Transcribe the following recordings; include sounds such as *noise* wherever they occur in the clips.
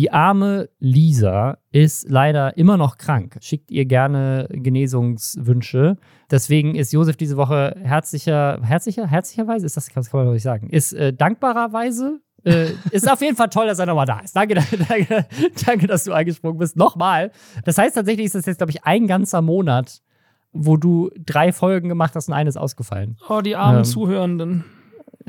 Die arme Lisa ist leider immer noch krank. Schickt ihr gerne Genesungswünsche. Deswegen ist Josef diese Woche herzlicher, herzlicher, herzlicherweise, ist das, kann man nicht sagen, ist äh, dankbarerweise äh, ist auf jeden Fall toll, dass er nochmal da ist. Danke, *laughs* danke, danke, dass du eingesprungen bist. Nochmal. Das heißt tatsächlich ist das jetzt, glaube ich, ein ganzer Monat, wo du drei Folgen gemacht hast und eine ist ausgefallen. Oh, die armen ähm, Zuhörenden.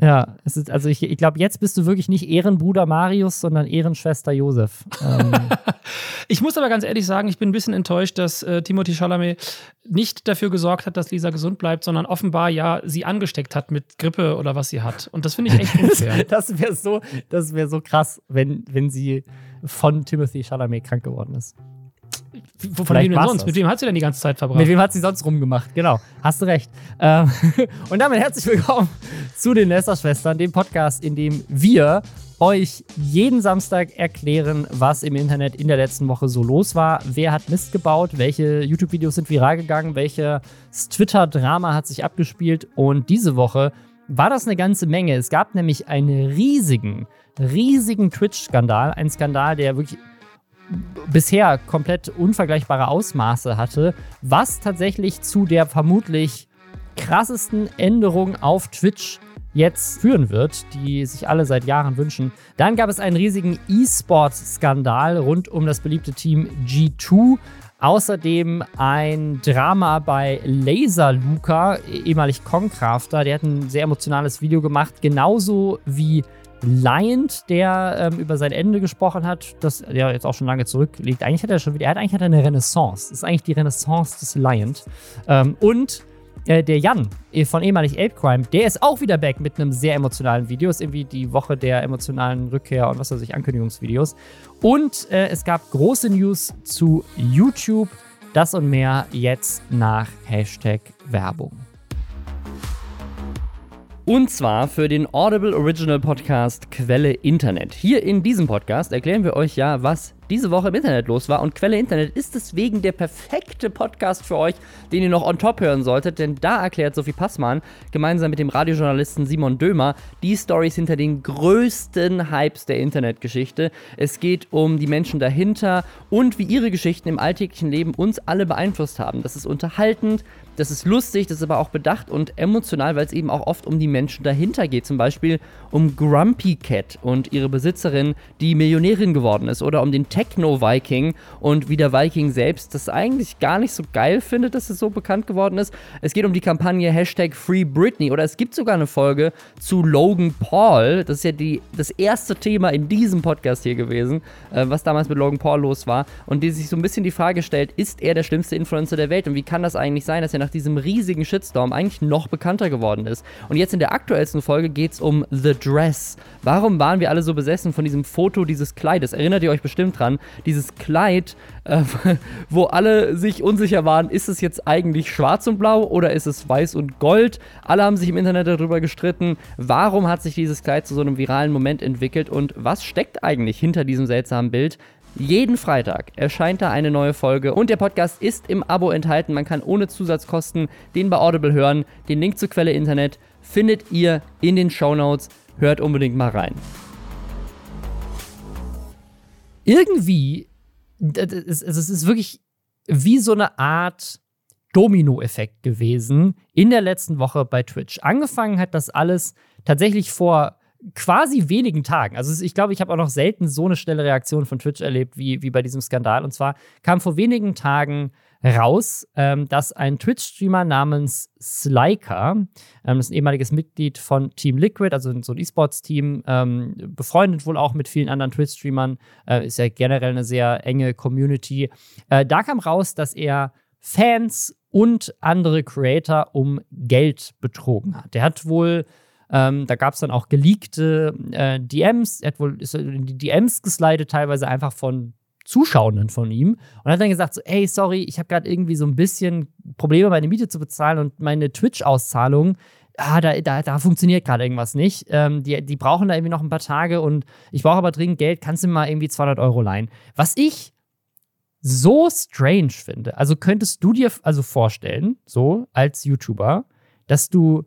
Ja, es ist, also ich, ich glaube, jetzt bist du wirklich nicht Ehrenbruder Marius, sondern Ehrenschwester Josef. Ähm. *laughs* ich muss aber ganz ehrlich sagen, ich bin ein bisschen enttäuscht, dass äh, Timothy Chalamet nicht dafür gesorgt hat, dass Lisa gesund bleibt, sondern offenbar ja sie angesteckt hat mit Grippe oder was sie hat. Und das finde ich echt unfair. *laughs* das wäre so, wär so krass, wenn, wenn sie von Timothy Chalamet krank geworden ist. Von Vielleicht denn sonst? Das. Mit wem hat sie denn die ganze Zeit verbracht? Mit wem hat sie sonst rumgemacht? Genau, hast du recht. Ähm, *laughs* und damit herzlich willkommen zu den Lästerschwestern, dem Podcast, in dem wir euch jeden Samstag erklären, was im Internet in der letzten Woche so los war. Wer hat Mist gebaut? Welche YouTube-Videos sind viral gegangen? Welches Twitter-Drama hat sich abgespielt? Und diese Woche war das eine ganze Menge. Es gab nämlich einen riesigen, riesigen Twitch-Skandal. Ein Skandal, der wirklich bisher komplett unvergleichbare Ausmaße hatte, was tatsächlich zu der vermutlich krassesten Änderung auf Twitch jetzt führen wird, die sich alle seit Jahren wünschen. Dann gab es einen riesigen E-Sports-Skandal rund um das beliebte Team G2. Außerdem ein Drama bei Laser Luca, ehemalig Concrafter. Der hat ein sehr emotionales Video gemacht, genauso wie Liant, der ähm, über sein Ende gesprochen hat, das ja jetzt auch schon lange zurückliegt. Eigentlich hat er schon wieder, er hat eigentlich hat eine Renaissance. Das ist eigentlich die Renaissance des Liant. Ähm, und äh, der Jan äh, von ehemalig Ape Crime, der ist auch wieder back mit einem sehr emotionalen Video. Ist irgendwie die Woche der emotionalen Rückkehr und was weiß ich, Ankündigungsvideos. Und äh, es gab große News zu YouTube. Das und mehr jetzt nach Hashtag Werbung. Und zwar für den Audible Original Podcast Quelle Internet. Hier in diesem Podcast erklären wir euch ja, was diese Woche im Internet los war. Und Quelle Internet ist deswegen der perfekte Podcast für euch, den ihr noch on top hören solltet, denn da erklärt Sophie Passmann gemeinsam mit dem Radiojournalisten Simon Dömer die Stories hinter den größten Hypes der Internetgeschichte. Es geht um die Menschen dahinter und wie ihre Geschichten im alltäglichen Leben uns alle beeinflusst haben. Das ist unterhaltend, das ist lustig, das ist aber auch bedacht und emotional, weil es eben auch oft um die Menschen dahinter geht. Zum Beispiel um Grumpy Cat und ihre Besitzerin, die Millionärin geworden ist, oder um den Techno-Viking und wie der Viking selbst das eigentlich gar nicht so geil findet, dass es so bekannt geworden ist. Es geht um die Kampagne Hashtag Free Britney oder es gibt sogar eine Folge zu Logan Paul. Das ist ja die, das erste Thema in diesem Podcast hier gewesen, äh, was damals mit Logan Paul los war und die sich so ein bisschen die Frage stellt, ist er der schlimmste Influencer der Welt und wie kann das eigentlich sein, dass er nach diesem riesigen Shitstorm eigentlich noch bekannter geworden ist? Und jetzt in der aktuellsten Folge geht es um The Dress. Warum waren wir alle so besessen von diesem Foto dieses Kleides? Erinnert ihr euch bestimmt dran? Dieses Kleid, äh, *laughs* wo alle sich unsicher waren, ist es jetzt eigentlich schwarz und blau oder ist es weiß und gold? Alle haben sich im Internet darüber gestritten, warum hat sich dieses Kleid zu so einem viralen Moment entwickelt und was steckt eigentlich hinter diesem seltsamen Bild? Jeden Freitag erscheint da eine neue Folge und der Podcast ist im Abo enthalten. Man kann ohne Zusatzkosten den bei Audible hören. Den Link zur Quelle Internet findet ihr in den Show Notes. Hört unbedingt mal rein. Irgendwie, es ist wirklich wie so eine Art Domino-Effekt gewesen in der letzten Woche bei Twitch. Angefangen hat das alles tatsächlich vor quasi wenigen Tagen. Also ich glaube, ich habe auch noch selten so eine schnelle Reaktion von Twitch erlebt wie, wie bei diesem Skandal. Und zwar kam vor wenigen Tagen raus, ähm, dass ein Twitch-Streamer namens Slyker, ähm, das ist ein ehemaliges Mitglied von Team Liquid, also so ein E-Sports-Team, ähm, befreundet wohl auch mit vielen anderen Twitch-Streamern, äh, ist ja generell eine sehr enge Community. Äh, da kam raus, dass er Fans und andere Creator um Geld betrogen hat. Der hat wohl ähm, da gab es dann auch geleakte äh, DMs. Er hat wohl ist in die DMs geslidet, teilweise einfach von Zuschauenden von ihm und hat dann gesagt so, hey, sorry, ich habe gerade irgendwie so ein bisschen Probleme, meine Miete zu bezahlen und meine Twitch-Auszahlung, ah, da, da, da funktioniert gerade irgendwas nicht. Ähm, die, die brauchen da irgendwie noch ein paar Tage und ich brauche aber dringend Geld, kannst du mir mal irgendwie 200 Euro leihen? Was ich so strange finde, also könntest du dir also vorstellen, so als YouTuber, dass du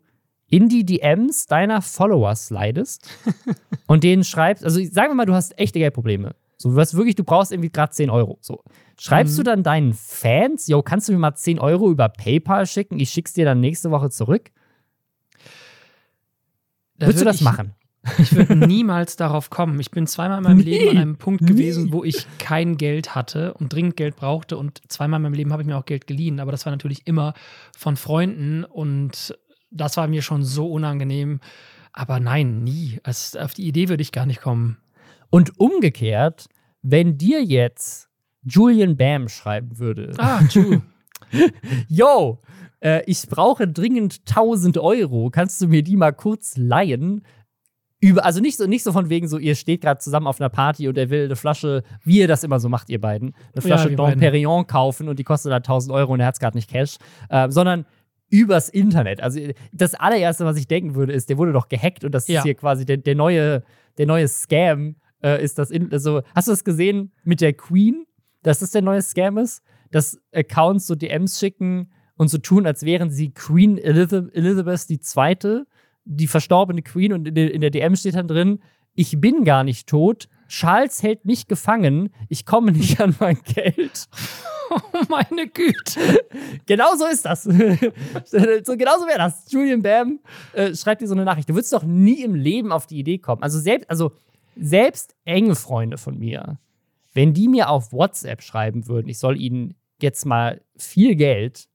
in die DMs deiner Follower slidest *laughs* und denen schreibst, also sagen wir mal, du hast echte Geldprobleme So, du hast wirklich, du brauchst irgendwie gerade 10 Euro. So. Schreibst Mhm. du dann deinen Fans, yo, kannst du mir mal 10 Euro über PayPal schicken? Ich schick's dir dann nächste Woche zurück. Da Würdest du würd das ich, machen? Ich würde niemals darauf kommen. Ich bin zweimal in meinem Nie. Leben an einem Punkt Nie. gewesen, wo ich kein Geld hatte und dringend Geld brauchte. Und zweimal in meinem Leben habe ich mir auch Geld geliehen. Aber das war natürlich immer von Freunden und das war mir schon so unangenehm. Aber nein, nie. Also auf die Idee würde ich gar nicht kommen. Und umgekehrt, wenn dir jetzt Julian Bam schreiben würde, Ah, true. *laughs* yo, äh, ich brauche dringend 1000 Euro, kannst du mir die mal kurz leihen? Über, also nicht so, nicht so von wegen so, ihr steht gerade zusammen auf einer Party und er will eine Flasche, wie ihr das immer so macht, ihr beiden, eine Ja, Flasche wir Dom. Perignon kaufen und die kostet dann 1000 Euro und er hat es gerade nicht Cash, äh, sondern übers Internet. Also das allererste, was ich denken würde, ist, der wurde doch gehackt und das Ja. ist hier quasi der, der neue, der neue Scam. Äh, ist das in, also, hast du das gesehen mit der Queen, dass das der neue Scam ist? Dass Accounts so DMs schicken und so tun, als wären sie Queen Elizabeth, Elizabeth II., die verstorbene Queen, und in der, in der DM steht dann drin, ich bin gar nicht tot, Charles hält mich gefangen, ich komme nicht an mein Geld. *laughs* oh, meine Güte. Genau so ist das. *laughs* so, genau so wäre das. Julian Bam äh, schreibt dir so eine Nachricht. Du würdest doch nie im Leben auf die Idee kommen. Also selbst, also selbst enge Freunde von mir, wenn die mir auf WhatsApp schreiben würden, ich soll ihnen jetzt mal viel Geld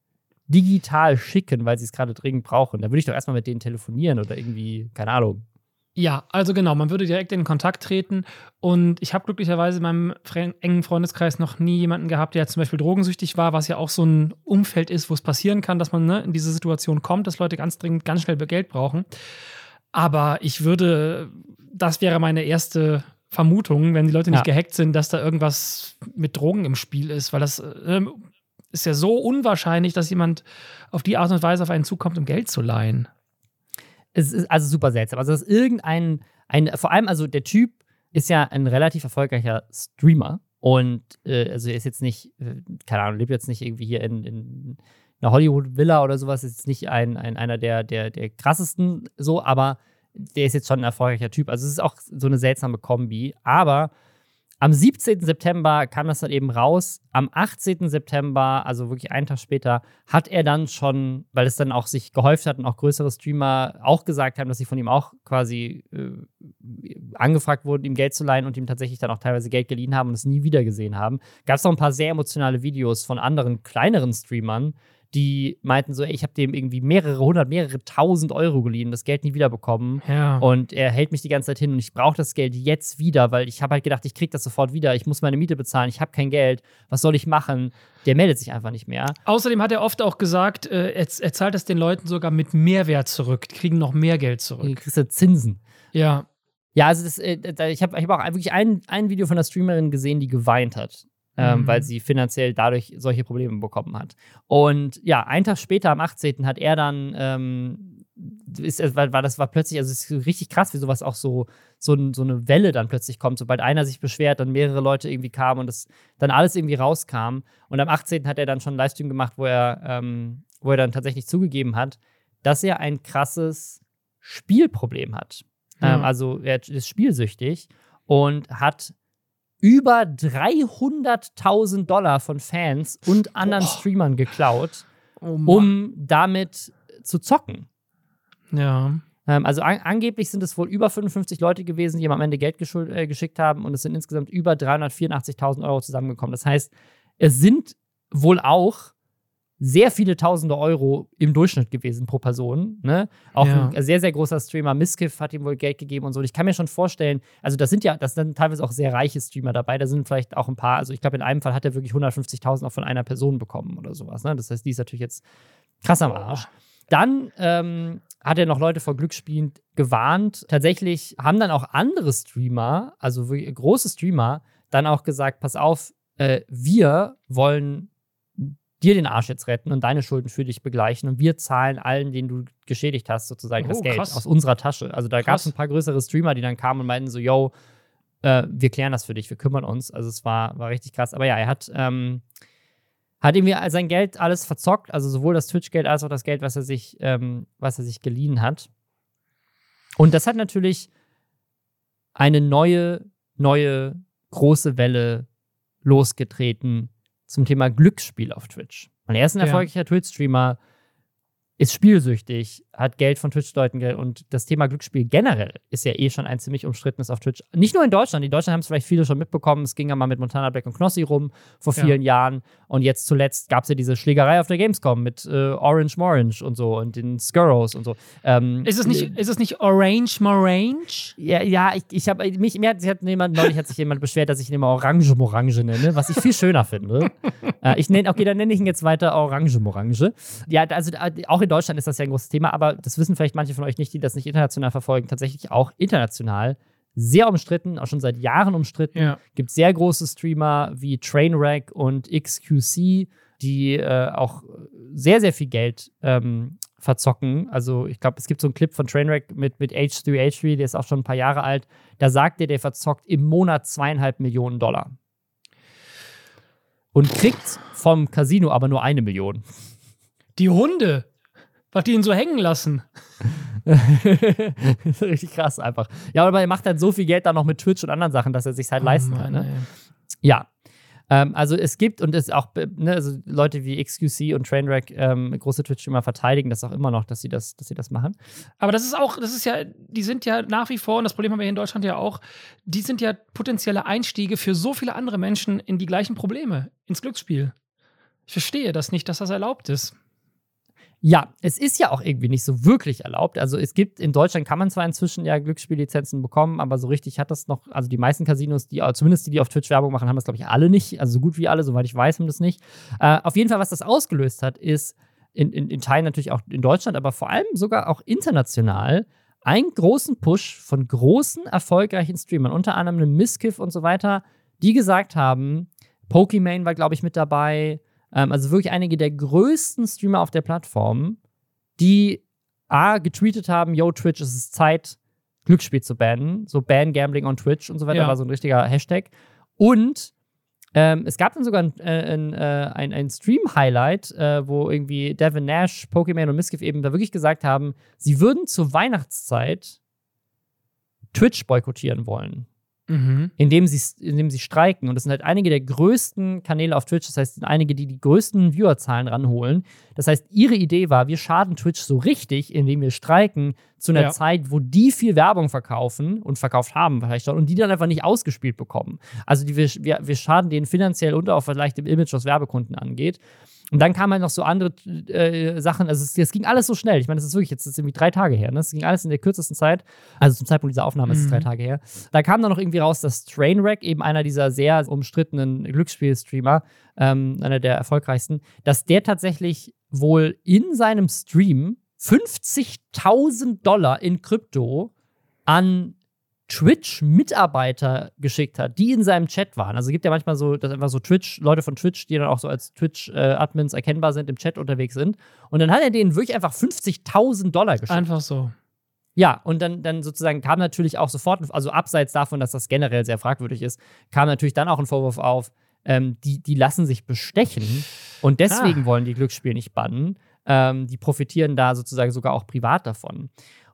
digital schicken, weil sie es gerade dringend brauchen, dann würde ich doch erstmal mit denen telefonieren oder irgendwie, keine Ahnung. Ja, also genau, man würde direkt in Kontakt treten. Und ich habe glücklicherweise in meinem engen Freundeskreis noch nie jemanden gehabt, der zum Beispiel drogensüchtig war, was ja auch so ein Umfeld ist, wo es passieren kann, dass man ne, in diese Situation kommt, dass Leute ganz dringend, ganz schnell Geld brauchen. Aber ich würde, das wäre meine erste Vermutung, wenn die Leute nicht Ja. gehackt sind, dass da irgendwas mit Drogen im Spiel ist, weil das äh, ist ja so unwahrscheinlich, dass jemand auf die Art und Weise auf einen zukommt, um Geld zu leihen. Es ist also super seltsam. Also, dass irgendein, ein, vor allem, also der Typ ist ja ein relativ erfolgreicher Streamer und äh, also er ist jetzt nicht, äh, keine Ahnung, lebt jetzt nicht irgendwie hier in, in einer Hollywood-Villa oder sowas, ist jetzt nicht ein, ein, einer der, der, der krassesten so, aber der ist jetzt schon ein erfolgreicher Typ. Also es ist auch so eine seltsame Kombi. Aber am 17. September kam das dann eben raus. Am 18. September, also wirklich einen Tag später, hat er dann schon, weil es dann auch sich gehäuft hat und auch größere Streamer auch gesagt haben, dass sie von ihm auch quasi äh, angefragt wurden, ihm Geld zu leihen und ihm tatsächlich dann auch teilweise Geld geliehen haben und es nie wieder gesehen haben. Gab es noch ein paar sehr emotionale Videos von anderen kleineren Streamern, die meinten so, ey, ich habe dem irgendwie mehrere hundert, mehrere tausend Euro geliehen, das Geld nie wiederbekommen. Ja. Und er hält mich die ganze Zeit hin und ich brauche das Geld jetzt wieder, weil ich habe halt gedacht, ich kriege das sofort wieder. Ich muss meine Miete bezahlen, ich habe kein Geld. Was soll ich machen? Der meldet sich einfach nicht mehr. Außerdem hat er oft auch gesagt, äh, er, er zahlt es den Leuten sogar mit Mehrwert zurück, die kriegen noch mehr Geld Du zurück. kriegst ja Zinsen. Ja. Ja, also das, äh, ich habe ich hab auch wirklich ein, ein Video von einer Streamerin gesehen, die geweint hat, ähm, Mhm. weil sie finanziell dadurch solche Probleme bekommen hat. Und ja, einen Tag später, am 18., hat er dann, ähm, ist, war, war das war plötzlich, also es ist richtig krass, wie sowas auch so, so, so eine Welle dann plötzlich kommt. Sobald einer sich beschwert, dann mehrere Leute irgendwie kamen und das dann alles irgendwie rauskam. Und am 18. hat er dann schon einen Livestream gemacht, wo er, ähm, wo er dann tatsächlich zugegeben hat, dass er ein krasses Spielproblem hat. Ähm, also er ist spielsüchtig und hat über 300.000 Dollar von Fans und anderen Boah. Streamern geklaut, Oh um damit zu zocken. ja. Ähm, also an angeblich sind es wohl über 55 Leute gewesen, die ihm am Ende Geld äh, geschickt haben und es sind insgesamt über 384.000 Euro zusammengekommen. Das heißt, es sind wohl auch sehr viele tausende Euro im Durchschnitt gewesen pro Person. Ne? Auch Ja. ein sehr, sehr großer Streamer, Miskiff, hat ihm wohl Geld gegeben und so. Und ich kann mir schon vorstellen, also das sind ja, das sind teilweise auch sehr reiche Streamer dabei. Da sind vielleicht auch ein paar, also ich glaube, in einem Fall hat er wirklich 150.000 auch von einer Person bekommen oder sowas. Ne? Das heißt, die ist natürlich jetzt krass am Arsch. Dann ähm, hat er noch Leute vor Glücksspielen gewarnt. Tatsächlich haben dann auch andere Streamer, also große Streamer, dann auch gesagt: Pass auf, äh, wir wollen dir den Arsch jetzt retten und deine Schulden für dich begleichen und wir zahlen allen, denen du geschädigt hast, sozusagen das Oh, Geld krass. aus unserer Tasche. Also da gab es ein paar größere Streamer, die dann kamen und meinten so, yo, äh, wir klären das für dich, wir kümmern uns. Also es war, war richtig krass. Aber ja, er hat, ähm, hat irgendwie sein Geld alles verzockt, also sowohl das Twitch-Geld als auch das Geld, was er sich, ähm, was er sich geliehen hat. Und das hat natürlich eine neue, neue große Welle losgetreten zum Thema Glücksspiel auf Twitch. Und er ist ein Ja. erfolgreicher Twitch-Streamer, ist spielsüchtig, hat Geld von Twitch-Leuten und das Thema Glücksspiel generell ist ja eh schon ein ziemlich umstrittenes auf Twitch. Nicht nur in Deutschland, in Deutschland haben es vielleicht viele schon mitbekommen, es ging ja mal mit Montana Black und Knossi rum vor Ja. vielen Jahren und jetzt zuletzt gab es ja diese Schlägerei auf der Gamescom mit äh, Orange Morange und so und den Skurrows und so. Ähm, Ist es nicht, ist es nicht Orange Morange? ja, ja, ich, ich habe mich, mir hat, sich hat jemand, neulich hat sich jemand beschwert, dass ich ihn immer Orange Morange nenne, was ich viel schöner finde. äh, ich nenne, okay, dann nenne ich ihn jetzt weiter Orange Morange. Ja, also äh, auch in Deutschland ist das ja ein großes Thema, aber das wissen vielleicht manche von euch nicht, die das nicht international verfolgen, tatsächlich auch international sehr umstritten, auch schon seit Jahren umstritten. Ja. Gibt sehr große Streamer wie Trainwreck und XQC, die äh, auch sehr, sehr viel Geld ähm, verzocken. Also ich glaube, es gibt so einen Clip von Trainwreck mit, mit H3H3, der ist auch schon ein paar Jahre alt. Da sagt er, der verzockt im Monat zweieinhalb Millionen Dollar. Und kriegt vom Casino aber nur eine Million. Die Hunde. Was die ihn so hängen lassen. *laughs* Richtig krass einfach. Ja, aber er macht halt so viel Geld dann noch mit Twitch und anderen Sachen, dass er sich halt leisten Oh kann. Mann, Ne? Ja. Ähm, also es gibt und es auch ne, also Leute wie XQC und Trainwreck, ähm, große Twitch-Streamer verteidigen das auch immer noch, dass sie das, dass sie das machen. Aber das ist auch, das ist ja, die sind ja nach wie vor, und das Problem haben wir hier in Deutschland ja auch, die sind ja potenzielle Einstiege für so viele andere Menschen in die gleichen Probleme, ins Glücksspiel. Ich verstehe das nicht, dass das erlaubt ist. Ja, es ist ja auch irgendwie nicht so wirklich erlaubt. Also es gibt, in Deutschland kann man zwar inzwischen ja Glücksspiellizenzen bekommen, aber so richtig hat das noch, also die meisten Casinos, die, zumindest die, die auf Twitch Werbung machen, haben das, glaube ich, alle nicht. Also so gut wie alle, soweit ich weiß, haben das nicht. Äh, auf jeden Fall, was das ausgelöst hat, ist in, in, in Teilen natürlich auch in Deutschland, aber vor allem sogar auch international, einen großen Push von großen, erfolgreichen Streamern, unter anderem einem Miskiff und so weiter, die gesagt haben, Pokimane war, glaube ich, mit dabei, ähm, also wirklich einige der größten Streamer auf der Plattform, die A, getweetet haben, yo, Twitch, es ist Zeit, Glücksspiel zu bannen. So Ban Gambling on Twitch und so weiter Ja. war so ein richtiger Hashtag. Und ähm, es gab dann sogar ein, äh, ein, äh, ein, ein Stream-Highlight, äh, wo irgendwie Devin Nash, Pokémon und Miskiff eben da wirklich gesagt haben, sie würden zur Weihnachtszeit Twitch boykottieren wollen Mhm. indem sie, indem sie streiken. Und das sind halt einige der größten Kanäle auf Twitch, das heißt, sind einige, die die größten Viewerzahlen ranholen. Das heißt, ihre Idee war, wir schaden Twitch so richtig, indem wir streiken zu einer Ja. Zeit, wo die viel Werbung verkaufen und verkauft haben vielleicht schon und die dann einfach nicht ausgespielt bekommen. Also die, wir, wir, schaden denen finanziell und auch vielleicht im Image, was Werbekunden angeht. Und dann kamen halt noch so andere äh, Sachen. Also, es, es ging alles so schnell. Ich meine, das ist wirklich jetzt ist irgendwie drei Tage her. Ne? Es ging alles in der kürzesten Zeit. Also, zum Zeitpunkt dieser Aufnahme ist es Mhm. drei Tage her. Da kam dann noch irgendwie raus, dass Trainwreck, eben einer dieser sehr umstrittenen Glücksspiel-Streamer, ähm, einer der erfolgreichsten, dass der tatsächlich wohl in seinem Stream 50.000 Dollar in Krypto an Twitch-Mitarbeiter geschickt hat, die in seinem Chat waren. Also es gibt ja manchmal so, dass einfach so Twitch, Leute von Twitch, die dann auch so als Twitch-Admins erkennbar sind, im Chat unterwegs sind. Und dann hat er denen wirklich einfach 50.000 Dollar geschickt. Einfach so. Ja, und dann, dann sozusagen kam natürlich auch sofort, also abseits davon, dass das generell sehr fragwürdig ist, kam natürlich dann auch ein Vorwurf auf, ähm, die, die lassen sich bestechen und deswegen Ah. wollen die Glücksspiel nicht bannen. Ähm, die profitieren da sozusagen sogar auch privat davon.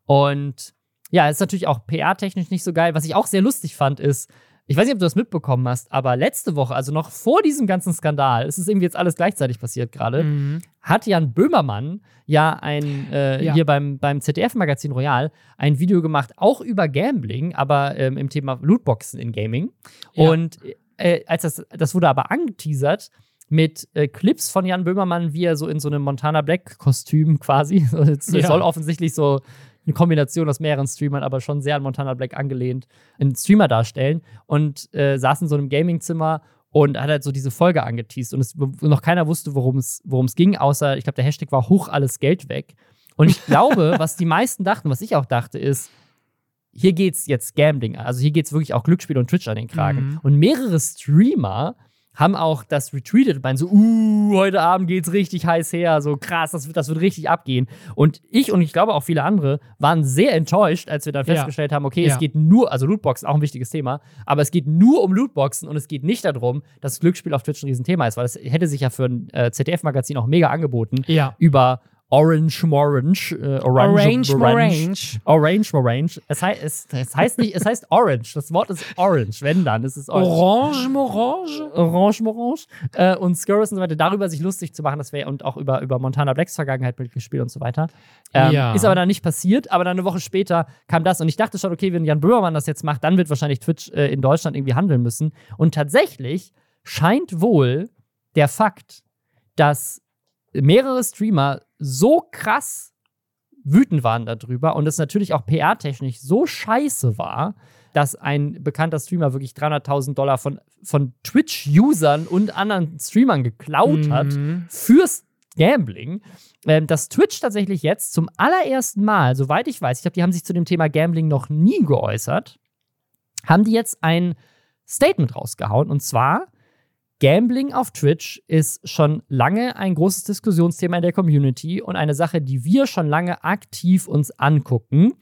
Und ja, ist natürlich auch PR-technisch nicht so geil. Was ich auch sehr lustig fand, ist, ich weiß nicht, ob du das mitbekommen hast, aber letzte Woche, also noch vor diesem ganzen Skandal, es ist irgendwie jetzt alles gleichzeitig passiert gerade, Mhm. hat Jan Böhmermann ja ein, äh, Ja. hier beim, beim ZDF-Magazin Royal ein Video gemacht, auch über Gambling, aber ähm, im Thema Lootboxen in Gaming. Ja. Und äh, als das, das wurde aber angeteasert mit äh, Clips von Jan Böhmermann, wie er so in so einem Montana Black-Kostüm quasi, *laughs* es Ja. soll offensichtlich so eine Kombination aus mehreren Streamern, aber schon sehr an Montana Black angelehnt, einen Streamer darstellen und äh, saß in so einem Gaming-Zimmer und hat halt so diese Folge angeteased und es noch keiner wusste, worum es es ging, außer ich glaube der Hashtag war hoch alles Geld weg. Und ich glaube, *laughs* was die meisten dachten, was ich auch dachte, ist hier geht's jetzt Gambling, also hier geht's wirklich auch Glücksspiel und Twitch an den Kragen. Mhm. Und mehrere Streamer haben auch das retweetet und meinen so, uh, heute Abend geht's richtig heiß her, so krass, das wird, das wird richtig abgehen. Und ich und ich glaube auch viele andere waren sehr enttäuscht, als wir dann Ja. festgestellt haben, okay, Ja. es geht nur, also Lootboxen, auch ein wichtiges Thema, aber es geht nur um Lootboxen und es geht nicht darum, dass Glücksspiel auf Twitch ein Riesenthema ist, weil das hätte sich ja für ein äh, ZDF-Magazin auch mega angeboten, Ja. über Orange Morange. Äh, Orange, Morange. Orange Morange. Es, hei es, es, heißt nicht, es heißt Orange. Das Wort ist Orange, wenn dann. Es ist Orange. Orange Morange. Orange Morange. Äh, und Skurrus und so weiter, darüber sich lustig zu machen, das wäre und auch über, über Montana Blacks Vergangenheit mitgespielt und so weiter. Ähm, Ja. Ist aber dann nicht passiert, aber dann eine Woche später kam das und ich dachte schon, okay, wenn Jan Böhmermann das jetzt macht, dann wird wahrscheinlich Twitch äh, in Deutschland irgendwie handeln müssen. Und tatsächlich scheint wohl der Fakt, dass mehrere Streamer so krass wütend waren darüber und es natürlich auch PR-technisch so scheiße war, dass ein bekannter Streamer wirklich 300.000 Dollar von, von Twitch-Usern und anderen Streamern geklaut hat Mhm. fürs Gambling, ähm, dass Twitch tatsächlich jetzt zum allerersten Mal, soweit ich weiß, ich glaube, die haben sich zu dem Thema Gambling noch nie geäußert, haben die jetzt ein Statement rausgehauen und zwar Gambling auf Twitch ist schon lange ein großes Diskussionsthema in der Community und eine Sache, die wir schon lange aktiv uns angucken.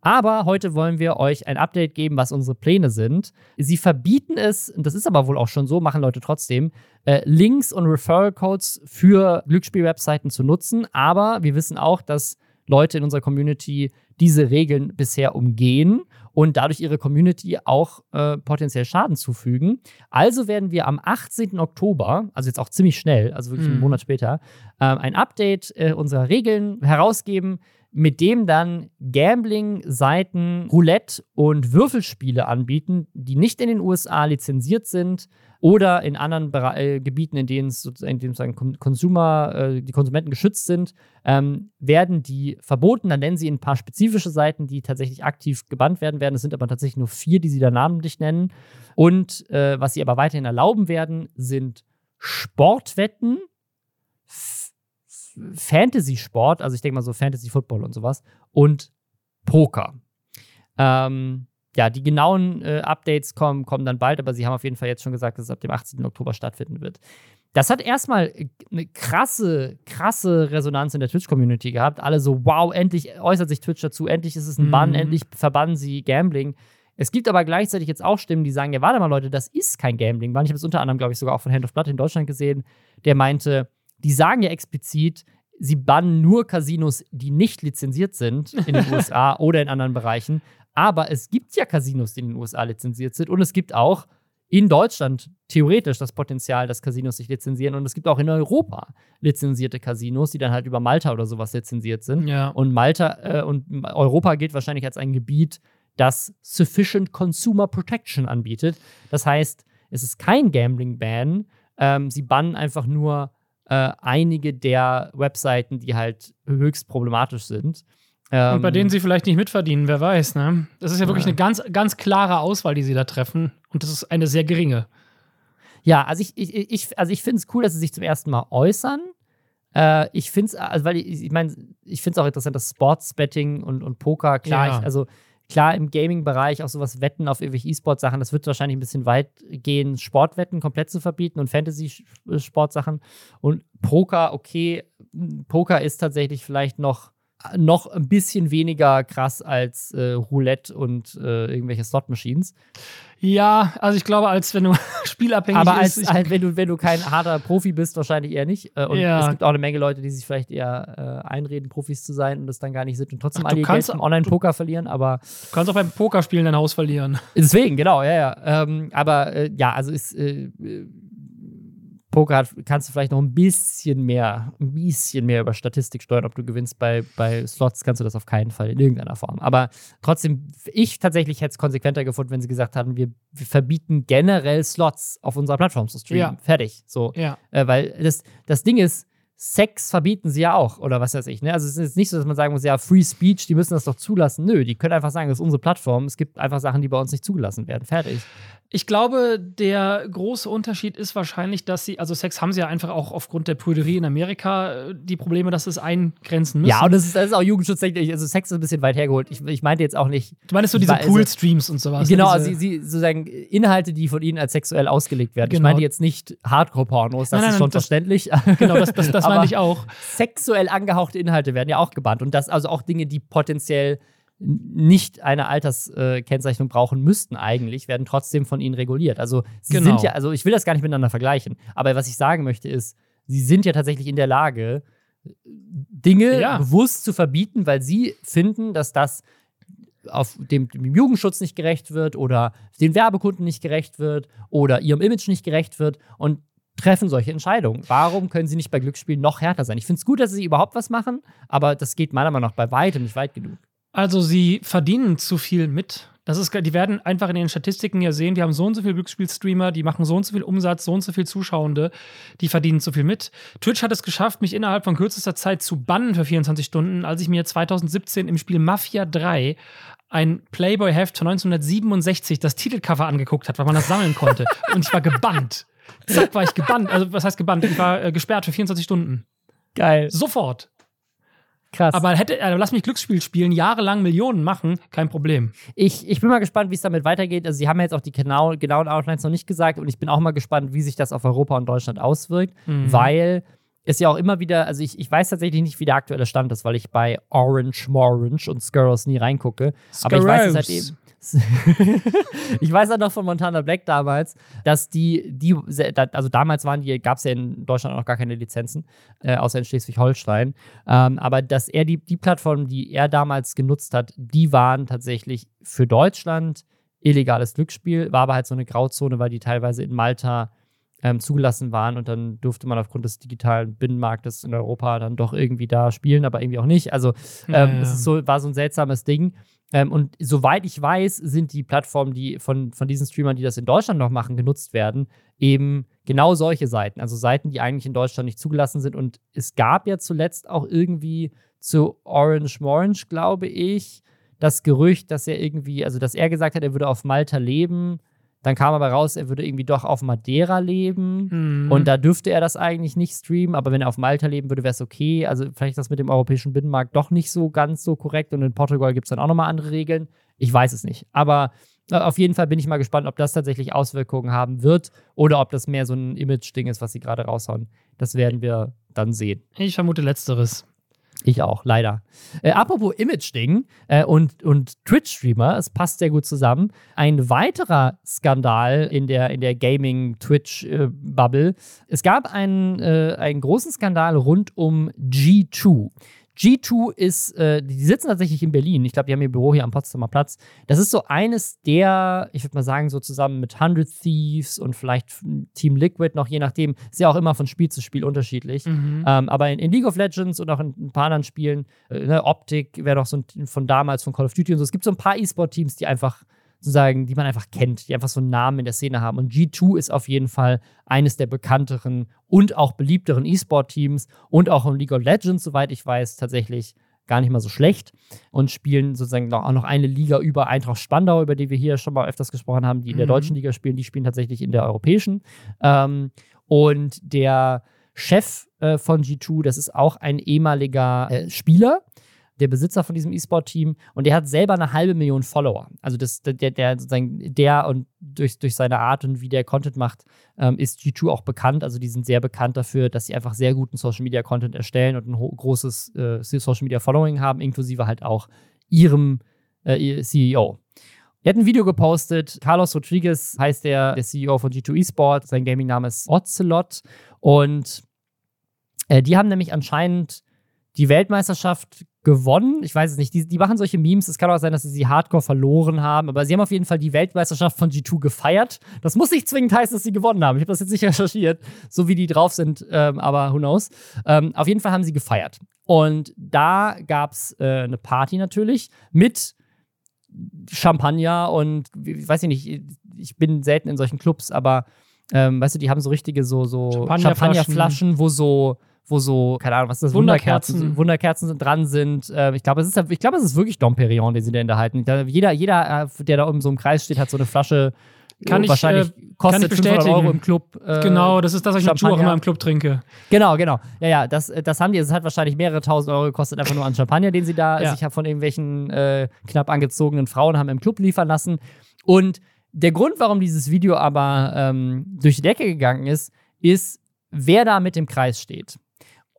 Aber heute wollen wir euch ein Update geben, was unsere Pläne sind. Sie verbieten es, das ist aber wohl auch schon so, machen Leute trotzdem, äh, Links und Referral-Codes für Glücksspiel-Webseiten zu nutzen. Aber wir wissen auch, dass Leute in unserer Community diese Regeln bisher umgehen und dadurch ihre Community auch äh, potenziell Schaden zufügen. Also werden wir am 18. Oktober, also jetzt auch ziemlich schnell, also wirklich einen Mhm. Monat später, ähm, ein Update äh, unserer Regeln herausgeben, mit dem dann Gambling-Seiten Roulette und Würfelspiele anbieten, die nicht in den USA lizenziert sind oder in anderen Bere äh, Gebieten, in denen sozusagen, Consumer, äh, die Konsumenten geschützt sind, ähm, werden die verboten. Dann nennen sie ein paar spezifische Seiten, die tatsächlich aktiv gebannt werden werden. Es sind aber tatsächlich nur vier, die sie da namentlich nennen. Und äh, was sie aber weiterhin erlauben werden, sind Sportwetten, Fantasy-Sport, also ich denke mal so Fantasy-Football und sowas, und Poker. Ähm, ja, die genauen äh, Updates kommen, kommen dann bald, aber sie haben auf jeden Fall jetzt schon gesagt, dass es ab dem 18. Oktober stattfinden wird. Das hat erstmal äh, eine krasse, krasse Resonanz in der Twitch-Community gehabt. Alle so, wow, endlich äußert sich Twitch dazu, endlich ist es ein Bann, Mhm. endlich verbannen sie Gambling. Es gibt aber gleichzeitig jetzt auch Stimmen, die sagen, ja, warte mal, Leute, das ist kein Gambling. Ich habe es unter anderem, glaube ich, sogar auch von Hand of Blood in Deutschland gesehen, der meinte, die sagen ja explizit, sie bannen nur Casinos, die nicht lizenziert sind in den *laughs* USA oder in anderen Bereichen. Aber es gibt ja Casinos, die in den USA lizenziert sind. Und es gibt auch in Deutschland theoretisch das Potenzial, dass Casinos sich lizenzieren. Und es gibt auch in Europa lizenzierte Casinos, die dann halt über Malta oder sowas lizenziert sind. Ja. Und Malta äh, und Europa gilt wahrscheinlich als ein Gebiet, das Sufficient Consumer Protection anbietet. Das heißt, es ist kein Gambling-Ban. Ähm, sie bannen einfach nur äh, einige der Webseiten, die halt höchst problematisch sind. Ähm, Und bei denen sie vielleicht nicht mitverdienen, wer weiß, ne? Das ist ja wirklich Ja. eine ganz, ganz klare Auswahl, die sie da treffen. Und das ist eine sehr geringe. Ja, also ich, ich, ich, also ich finde es cool, dass sie sich zum ersten Mal äußern. Äh, ich finde es, also weil ich, ich meine, ich finde es auch interessant, dass Sportsbetting und, und Poker, klar, Ja. ich, also klar im Gaming-Bereich auch sowas Wetten auf irgendwelche E-Sport-Sachen, das wird wahrscheinlich ein bisschen weit gehen, Sportwetten komplett zu verbieten und Fantasy-Sportsachen. Und Poker, okay, Poker ist tatsächlich vielleicht noch noch ein bisschen weniger krass als äh, Roulette und äh, irgendwelche Slot-Machines. Ja, also ich glaube, als wenn du *laughs* spielabhängig Aber als, ich, halt, wenn, du, wenn du kein harter Profi bist, wahrscheinlich eher nicht. Äh, Und Ja. es gibt auch eine Menge Leute, die sich vielleicht eher äh, einreden, Profis zu sein und das dann gar nicht sind und trotzdem Ach, alle du ihr Geld im Online-Poker verlieren. Aber du kannst auch beim Pokerspielen dein Haus verlieren. deswegen, genau, ja, ja. Ähm, aber äh, ja, also ist äh, äh, Poker hat, kannst du vielleicht noch ein bisschen mehr, ein bisschen mehr über Statistik steuern, ob du gewinnst. Bei, bei Slots kannst du das auf keinen Fall in irgendeiner Form. Aber trotzdem, ich tatsächlich hätte es konsequenter gefunden, wenn sie gesagt hatten, wir, wir verbieten generell Slots auf unserer Plattform zu streamen. Ja. Fertig. So. Ja. Äh, weil das, das Ding ist, Sex verbieten sie ja auch, oder was weiß ich. Ne? Also es ist jetzt nicht so, dass man sagen muss, ja, Free Speech, die müssen das doch zulassen. Nö, die können einfach sagen, das ist unsere Plattform. Es gibt einfach Sachen, die bei uns nicht zugelassen werden. Fertig. Ich glaube, der große Unterschied ist wahrscheinlich, dass sie, also Sex haben sie ja einfach auch aufgrund der Prüderie in Amerika äh, die Probleme, dass sie es eingrenzen müssen. Ja, und das ist, das ist auch jugendschutztechnisch. Also Sex ist ein bisschen weit hergeholt. Ich, ich meinte jetzt auch nicht. du meinst so Ich diese also- Pool-Streams und sowas. genau, also sie, sozusagen Inhalte, die von ihnen als sexuell ausgelegt werden. Ich Genau. meine jetzt nicht Hardcore-Pornos, das Nein, nein, ist schon das- verständlich. *laughs* genau, das, das, das meine ich auch. sexuell angehauchte Inhalte werden ja auch gebannt. Und das also auch Dinge, die potenziell nicht eine Alterskennzeichnung brauchen müssten eigentlich, werden trotzdem von ihnen reguliert. Also sie Genau. sind ja, also ich will das gar nicht miteinander vergleichen, aber was ich sagen möchte ist, sie sind ja tatsächlich in der Lage, Dinge Ja. bewusst zu verbieten, weil sie finden, dass das auf dem, dem Jugendschutz nicht gerecht wird oder den Werbekunden nicht gerecht wird oder ihrem Image nicht gerecht wird und treffen solche Entscheidungen. Warum können sie nicht bei Glücksspielen noch härter sein? Ich finde es gut, dass sie überhaupt was machen, aber das geht meiner Meinung nach bei weitem nicht weit genug. Also sie verdienen zu viel mit. Das ist, die werden einfach in den Statistiken ja sehen, die haben so und so viele Glücksspielstreamer, die machen so und so viel Umsatz, so und so viel Zuschauende, die verdienen zu viel mit. Twitch hat es geschafft, mich innerhalb von kürzester Zeit zu bannen für 24 Stunden, als ich mir 2017 im Spiel Mafia 3 ein Playboy-Heft von 1967 das Titelcover angeguckt hat, weil man das sammeln konnte. *laughs* und ich war gebannt. Zack, war ich gebannt. Also, was heißt gebannt? Ich war äh, gesperrt für 24 Stunden. Geil. Sofort. Krass. Aber hätte, äh, lass mich Glücksspiel spielen, jahrelang Millionen machen, kein Problem. Ich, ich bin mal gespannt, wie es damit weitergeht. Also, sie haben ja jetzt auch die genau, genauen Outlines noch nicht gesagt und ich bin auch mal gespannt, wie sich das auf Europa und Deutschland auswirkt, Mhm. weil es ja auch immer wieder, also ich, ich weiß tatsächlich nicht, wie der aktuelle Stand ist, weil ich bei Orange, Morange und Skurrows nie reingucke. Aber ich weiß es halt eben. *laughs* ich weiß halt noch von Montana Black damals, dass die, die also damals waren die, gab es ja in Deutschland noch gar keine Lizenzen, äh, außer in Schleswig-Holstein. Ähm, aber dass er die, die Plattformen, die er damals genutzt hat, die waren tatsächlich für Deutschland illegales Glücksspiel, war aber halt so eine Grauzone, weil die teilweise in Malta ähm, zugelassen waren und dann durfte man aufgrund des digitalen Binnenmarktes in Europa dann doch irgendwie da spielen, aber irgendwie auch nicht. Also ähm, Ja, ja. es so, war so ein seltsames Ding. Ähm, und soweit ich weiß, sind die Plattformen, die von, von diesen Streamern, die das in Deutschland noch machen, genutzt werden, eben genau solche Seiten. Also Seiten, die eigentlich in Deutschland nicht zugelassen sind. Und es gab ja zuletzt auch irgendwie zu Orange Morange, glaube ich, das Gerücht, dass er irgendwie, also dass er gesagt hat, er würde auf Malta leben. Dann kam aber raus, er würde irgendwie doch auf Madeira leben. Mhm. Und da dürfte er das eigentlich nicht streamen, aber wenn er auf Malta leben würde, wäre es okay. Also vielleicht das mit dem europäischen Binnenmarkt doch nicht so ganz so korrekt und in Portugal gibt es dann auch nochmal andere Regeln. Ich weiß es nicht. Aber äh, auf jeden Fall bin ich mal gespannt, ob das tatsächlich Auswirkungen haben wird oder ob das mehr so ein Image-Ding ist, was sie gerade raushauen. Das werden wir dann sehen. ich vermute Letzteres. Ich auch, leider. Äh, apropos Image-Ding äh, und, und Twitch-Streamer, es passt sehr gut zusammen. Ein weiterer Skandal in der, in der Gaming-Twitch-Bubble. es gab einen, äh, einen großen Skandal rund um G2. G2 ist, äh, die sitzen tatsächlich in Berlin. Ich glaube, die haben ihr Büro hier am Potsdamer Platz. Das ist so eines der, ich würde mal sagen, so zusammen mit 100 Thieves und vielleicht Team Liquid noch, je nachdem, ist ja auch immer von Spiel zu Spiel unterschiedlich. Mhm. Ähm, aber in, in League of Legends und auch in ein paar anderen Spielen, äh, ne, Optik wäre noch so ein, von damals, von Call of Duty und so. Es gibt so ein paar E-Sport-Teams, die einfach sozusagen, die man einfach kennt, die einfach so einen Namen in der Szene haben. Und G2 ist auf jeden Fall eines der bekannteren und auch beliebteren E-Sport-Teams und auch in League of Legends, soweit ich weiß, tatsächlich gar nicht mal so schlecht und spielen sozusagen auch noch eine Liga über Eintracht Spandau, über die wir hier schon mal öfters gesprochen haben, die in der Mhm. deutschen Liga spielen, die spielen tatsächlich in der europäischen. Ähm, und der Chef äh, von G2, das ist auch ein ehemaliger äh, Spieler, der Besitzer von diesem E-Sport-Team und der hat selber eine halbe Million Follower. Also das, der, der der und durch, durch seine Art und wie der Content macht, ähm, ist G2 auch bekannt. Also die sind sehr bekannt dafür, dass sie einfach sehr guten Social Media Content erstellen und ein großes äh, Social Media Following haben, inklusive halt auch ihrem äh, CEO. Er hat ein Video gepostet. Carlos Rodriguez heißt der, der CEO von G2 Esport. Sein Gaming-Name ist Ocelot. Und äh, die haben nämlich anscheinend die Weltmeisterschaft gewonnen. Ich weiß es nicht. Die, die machen solche Memes. Es kann auch sein, dass sie sie hardcore verloren haben. Aber sie haben auf jeden Fall die Weltmeisterschaft von G2 gefeiert. Das muss nicht zwingend heißen, dass sie gewonnen haben. Ich habe das jetzt nicht *laughs* recherchiert, so wie die drauf sind. Ähm, aber who knows. Ähm, auf jeden Fall haben sie gefeiert. Und da gab es äh, eine Party natürlich mit Champagner und ich weiß ich nicht, ich bin selten in solchen Clubs, aber ähm, weißt du, die haben so richtige so, so Champagnerflaschen. Champagnerflaschen, wo so, wo so, keine Ahnung, was ist das, Wunderkerzen. Wunderkerzen, Wunderkerzen sind, dran sind. Ähm, ich glaube, es ist, ich glaube, es ist wirklich Dom Perignon, den sie da in der halten. Jeder, jeder, äh, der da um so im Kreis steht, hat so eine Flasche. Kann äh, ich, wahrscheinlich äh, kostet kann ich 500 Euro bestätigen. im Club. äh, genau, das ist das, was ich mit Schuh auch Champagner. immer im Club trinke. Genau, genau. Ja, ja, das, das haben die. Es hat wahrscheinlich mehrere tausend Euro gekostet, einfach nur an Champagner, den sie da Ja. sich von irgendwelchen äh, knapp angezogenen Frauen haben im Club liefern lassen. Und der Grund, warum dieses Video aber ähm, durch die Decke gegangen ist, ist, wer da mit im Kreis steht.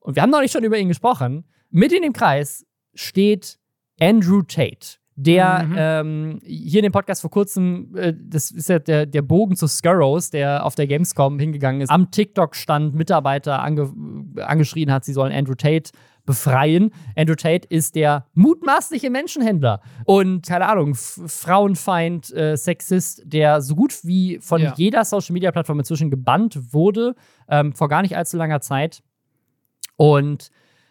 Und wir haben noch nicht schon über ihn gesprochen. Mit in dem Kreis steht Andrew Tate. Der Mhm. ähm, hier in dem Podcast vor kurzem, äh, das ist ja der, der Bogen zu Skurrows, der auf der Gamescom hingegangen ist, am TikTok-Stand Mitarbeiter ange angeschrien hat, sie sollen Andrew Tate befreien. Andrew Tate ist der mutmaßliche Menschenhändler und, keine Ahnung, Frauenfeind, äh, Sexist, der so gut wie von ja. jeder Social-Media-Plattform inzwischen gebannt wurde, ähm, vor gar nicht allzu langer Zeit. Und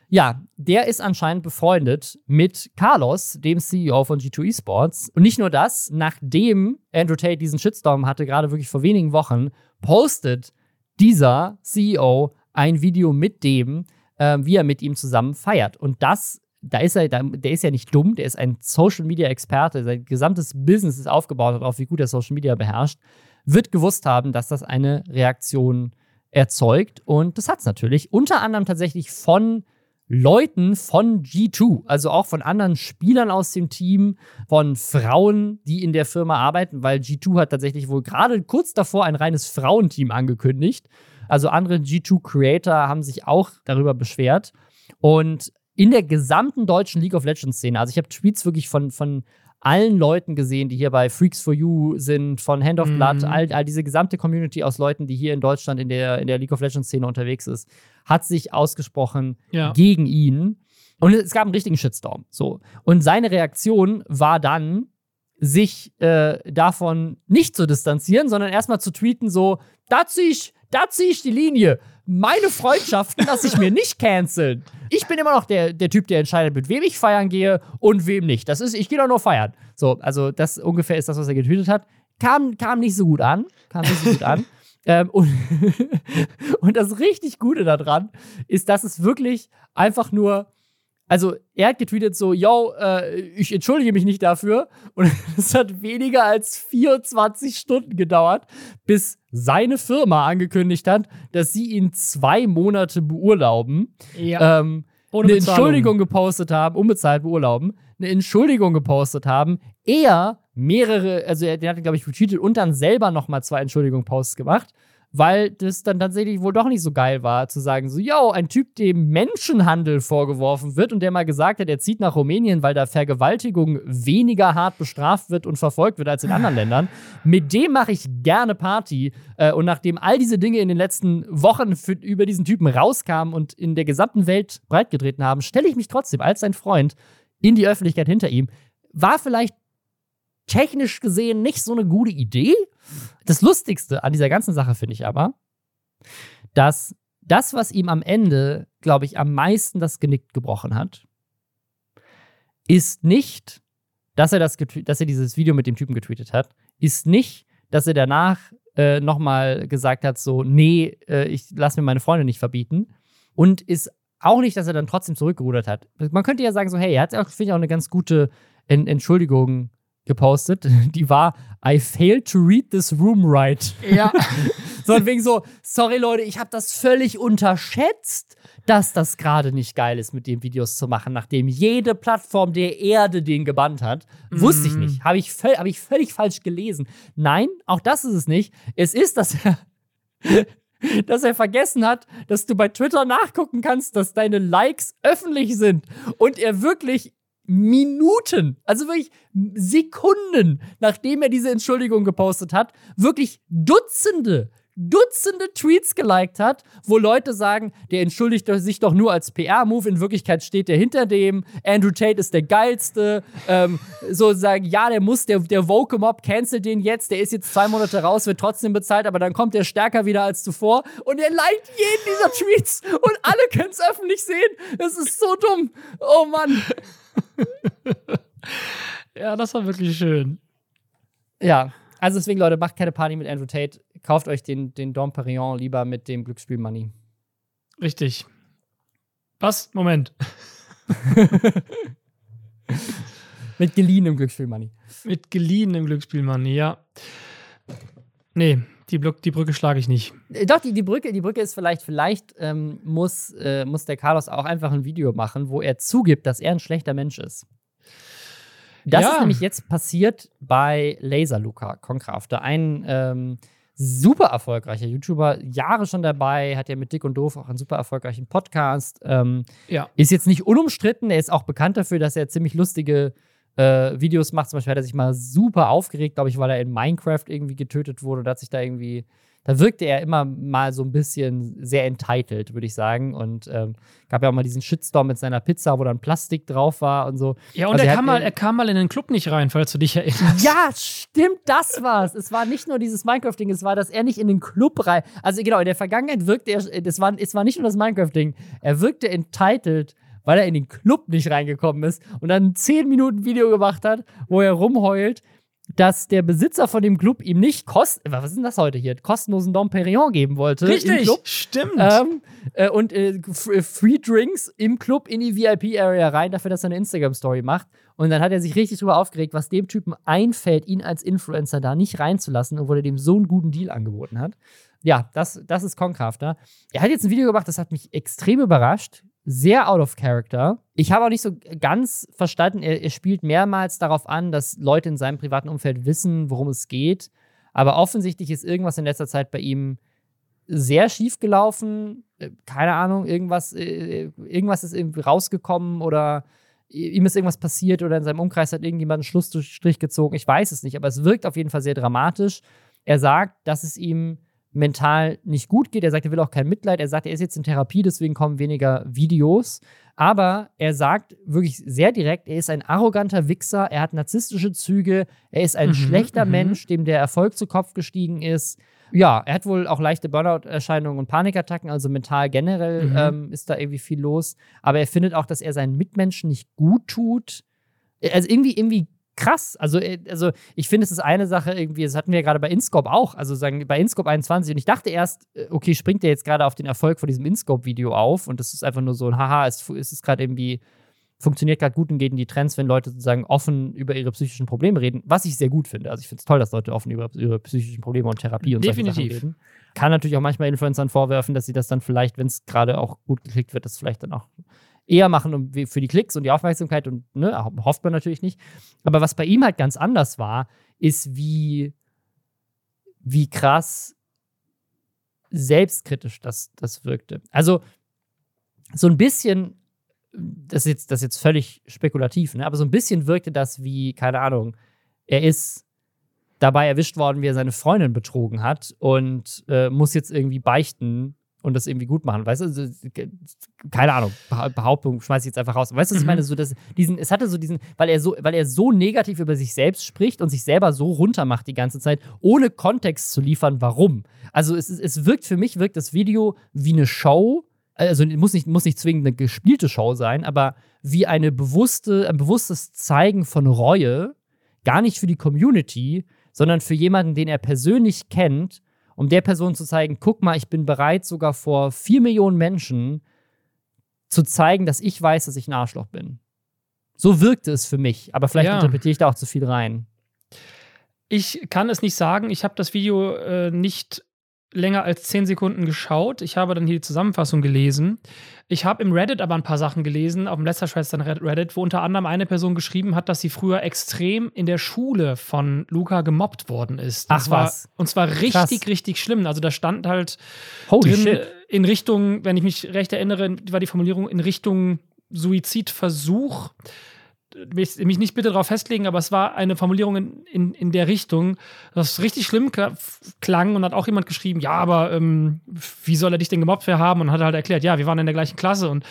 ja, der ist anscheinend befreundet mit Carlos, dem CEO von G2 Esports. Und nicht nur das, nachdem Andrew Tate diesen Shitstorm hatte, gerade wirklich vor wenigen Wochen, postet dieser CEO ein Video mit dem, äh, wie er mit ihm zusammen feiert. Und das, da ist er, der ist ja nicht dumm, der ist ein Social Media Experte, sein gesamtes Business ist aufgebaut darauf, wie gut er Social Media beherrscht, wird gewusst haben, dass das eine Reaktion erzeugt. Und das hat es natürlich. Unter anderem tatsächlich von Leuten von G2, also auch von anderen Spielern aus dem Team, von Frauen, die in der Firma arbeiten, weil G2 hat tatsächlich wohl gerade kurz davor ein reines Frauenteam angekündigt. Also andere G2-Creator haben sich auch darüber beschwert. Und in der gesamten deutschen League of Legends-Szene, also ich habe Tweets wirklich von, von allen Leuten gesehen, die hier bei Freaks for You sind, von Hand of Blood, mhm. all, all diese gesamte Community aus Leuten, die hier in Deutschland in der, in der League of Legends-Szene unterwegs ist, hat sich ausgesprochen ja. gegen ihn. Und es gab einen richtigen Shitstorm. So. Und seine Reaktion war dann, sich äh, davon nicht zu distanzieren, sondern erstmal zu tweeten, so, da ziehe ich, da zieh ich die Linie. Meine Freundschaften lasse ich mir nicht canceln. Ich bin immer noch der, der Typ, der entscheidet, mit wem ich feiern gehe und wem nicht. Das ist, ich gehe doch nur feiern. So, also das ungefähr ist das, was er getweetet hat. Kam, kam nicht so gut an. Kam nicht so gut an. *laughs* Ähm, und, *laughs* und das richtig Gute daran ist, dass es wirklich einfach nur also er hat getweetet so, yo, äh, ich entschuldige mich nicht dafür. Und *laughs* es hat weniger als 24 Stunden gedauert, bis seine Firma angekündigt hat, dass sie ihn zwei Monate beurlauben. Ja. Ähm, eine Entschuldigung gepostet haben, unbezahlt beurlauben, eine Entschuldigung gepostet haben. Er mehrere, also er, der hat, glaube ich, getweetet und dann selber nochmal zwei Entschuldigung-Posts gemacht weil das dann tatsächlich wohl doch nicht so geil war, zu sagen, so, yo, ein Typ, dem Menschenhandel vorgeworfen wird und der mal gesagt hat, er zieht nach Rumänien, weil da Vergewaltigung weniger hart bestraft wird und verfolgt wird als in anderen Ländern. Mit dem mache ich gerne Party. Äh, und nachdem all diese Dinge in den letzten Wochen für, über diesen Typen rauskamen und in der gesamten Welt breitgetreten haben, stelle ich mich trotzdem als sein Freund in die Öffentlichkeit hinter ihm. War vielleicht technisch gesehen nicht so eine gute Idee. Das Lustigste an dieser ganzen Sache finde ich aber, dass das, was ihm am Ende, glaube ich, am meisten das Genick gebrochen hat, ist nicht, dass er, das dass er dieses Video mit dem Typen getweetet hat, ist nicht, dass er danach äh, nochmal gesagt hat, so, nee, äh, ich lasse mir meine Freunde nicht verbieten. Und ist auch nicht, dass er dann trotzdem zurückgerudert hat. Man könnte ja sagen, so, hey, er hat auch, finde ich, auch eine ganz gute Entschuldigung gepostet, *laughs* die war I failed to read this room right. Ja. *laughs* so wegen so, sorry Leute, ich habe das völlig unterschätzt, dass das gerade nicht geil ist, mit dem Videos zu machen, nachdem jede Plattform der Erde den gebannt hat. Mm. Wusste ich mhm. nicht. Habe ich, hab ich völlig falsch gelesen. Nein, auch das ist es nicht. Es ist, dass er *laughs* dass er vergessen hat, dass du bei Twitter nachgucken kannst, dass deine Likes öffentlich sind und er wirklich Minuten, also wirklich Sekunden, nachdem er diese Entschuldigung gepostet hat, wirklich Dutzende, Dutzende Tweets geliked hat, wo Leute sagen, der entschuldigt sich doch nur als PR-Move, in Wirklichkeit steht der hinter dem, Andrew Tate ist der geilste, ähm, so sagen, ja, der muss, der, der Vogue Mob cancelt den jetzt, der ist jetzt zwei Monate raus, wird trotzdem bezahlt, aber dann kommt er stärker wieder als zuvor und er liked jeden dieser Tweets und alle können es öffentlich sehen. Das ist so dumm. Oh Mann. *laughs* ja, das war wirklich schön. Ja, also deswegen, Leute, macht keine Party mit Andrew Tate. Kauft euch den, den Dom Perignon lieber mit dem Glücksspiel Money. Richtig. Was? Moment. *laughs* mit geliehenem Glücksspiel Money. Mit geliehenem Glücksspiel Money, ja. Nee, die, Bl die Brücke schlage ich nicht. Äh, doch, die, die, Brücke, die Brücke ist vielleicht, vielleicht ähm, muss, äh, muss der Carlos auch einfach ein Video machen, wo er zugibt, dass er ein schlechter Mensch ist. Das ja. ist nämlich jetzt passiert bei Laser Luca Konkrafter, ein ähm, super erfolgreicher YouTuber, Jahre schon dabei, hat ja mit Dick und Doof auch einen super erfolgreichen Podcast. Ähm, ja. Ist jetzt nicht unumstritten, er ist auch bekannt dafür, dass er ziemlich lustige äh, Videos macht. Zum Beispiel hat er sich mal super aufgeregt, glaube ich, weil er in Minecraft irgendwie getötet wurde und hat sich da irgendwie da wirkte er immer mal so ein bisschen sehr entitled, würde ich sagen. Und ähm, gab ja auch mal diesen Shitstorm mit seiner Pizza, wo dann Plastik drauf war und so. Ja, und also er, kam mal, er kam mal in den Club nicht rein, falls du dich erinnerst. Ja, stimmt, das war's. Es war nicht nur dieses Minecraft-Ding, es war, dass er nicht in den Club rein. Also genau, in der Vergangenheit wirkte er, das war, es war nicht nur das Minecraft-Ding, er wirkte entitled weil er in den Club nicht reingekommen ist und dann ein 10 Minuten Video gemacht hat, wo er rumheult, dass der Besitzer von dem Club ihm nicht kost was ist denn das heute hier kostenlosen Dom Perignon geben wollte Richtig, im Club. stimmt. Ähm, äh, und äh, Free Drinks im Club in die VIP Area rein, dafür, dass er eine Instagram Story macht. Und dann hat er sich richtig drüber aufgeregt, was dem Typen einfällt, ihn als Influencer da nicht reinzulassen, obwohl er dem so einen guten Deal angeboten hat. Ja, das, das ist Concrafter. Er hat jetzt ein Video gemacht, das hat mich extrem überrascht sehr out of character. Ich habe auch nicht so ganz verstanden, er, er, spielt mehrmals darauf an, dass Leute in seinem privaten Umfeld wissen, worum es geht. Aber offensichtlich ist irgendwas in letzter Zeit bei ihm sehr schief gelaufen. Äh, keine Ahnung, irgendwas, äh, irgendwas ist irgendwie rausgekommen oder ihm ist irgendwas passiert oder in seinem Umkreis hat irgendjemand einen Schlussstrich gezogen. Ich weiß es nicht, aber es wirkt auf jeden Fall sehr dramatisch. Er sagt, dass es ihm mental nicht gut geht. Er sagt, er will auch kein Mitleid. Er sagt, er ist jetzt in Therapie, deswegen kommen weniger Videos. Aber er sagt wirklich sehr direkt, er ist ein arroganter Wichser, er hat narzisstische Züge, er ist ein mhm, schlechter mhm. Mensch, dem der Erfolg zu Kopf gestiegen ist. Ja, er hat wohl auch leichte Burnout-Erscheinungen und Panikattacken, also mental generell mhm. ähm, ist da irgendwie viel los. Aber er findet auch, dass er seinen Mitmenschen nicht gut tut. Also irgendwie, irgendwie krass. Also, äh, also ich finde, es ist eine Sache irgendwie, das hatten wir ja gerade bei InScope auch, also sagen bei InScope 21 und ich dachte erst, äh, okay, springt der jetzt gerade auf den Erfolg von diesem InScope-Video auf und das ist einfach nur so ein Haha, es, es ist gerade irgendwie, funktioniert gerade gut und geht in die Trends, wenn Leute sozusagen offen über ihre psychischen Probleme reden, was ich sehr gut finde. Also ich finde es toll, dass Leute offen über ihre psychischen Probleme und Therapie und Definitiv. solche Sachen reden. Kann natürlich auch manchmal Influencern vorwerfen, dass sie das dann vielleicht, wenn es gerade auch gut geklickt wird, das vielleicht dann auch eher machen für die Klicks und die Aufmerksamkeit und ne, hofft man natürlich nicht. Aber was bei ihm halt ganz anders war, ist, wie, wie krass selbstkritisch das, das wirkte. Also so ein bisschen, das ist jetzt, das ist jetzt völlig spekulativ, ne? aber so ein bisschen wirkte das wie, keine Ahnung, er ist dabei erwischt worden, wie er seine Freundin betrogen hat und äh, muss jetzt irgendwie beichten, und das irgendwie gut machen. Weißt du, keine Ahnung, Behauptung schmeiß ich jetzt einfach raus. Weißt du, was ich mhm. meine? So, dass diesen, es hatte so diesen, weil er so, weil er so negativ über sich selbst spricht und sich selber so runtermacht die ganze Zeit, ohne Kontext zu liefern, warum. Also es, es wirkt für mich, wirkt das Video wie eine Show. Also muss nicht, muss nicht zwingend eine gespielte Show sein, aber wie eine bewusste, ein bewusstes Zeigen von Reue, gar nicht für die Community, sondern für jemanden, den er persönlich kennt um der Person zu zeigen, guck mal, ich bin bereit, sogar vor vier Millionen Menschen zu zeigen, dass ich weiß, dass ich ein Arschloch bin. So wirkte es für mich, aber vielleicht ja. interpretiere ich da auch zu viel rein. Ich kann es nicht sagen. Ich habe das Video äh, nicht länger als zehn Sekunden geschaut. Ich habe dann hier die Zusammenfassung gelesen. Ich habe im Reddit aber ein paar Sachen gelesen, auf dem Lästerschwestern Reddit, wo unter anderem eine Person geschrieben hat, dass sie früher extrem in der Schule von Luca gemobbt worden ist. Das Ach war, was. Und zwar richtig, Krass. richtig schlimm. Also da stand halt Holy drin shit. in Richtung, wenn ich mich recht erinnere, war die Formulierung in Richtung Suizidversuch mich, mich nicht bitte darauf festlegen, aber es war eine Formulierung in, in, in der Richtung, das richtig schlimm klang und hat auch jemand geschrieben, ja, aber ähm, wie soll er dich denn gemobbt für haben? Und hat halt erklärt, ja, wir waren in der gleichen Klasse und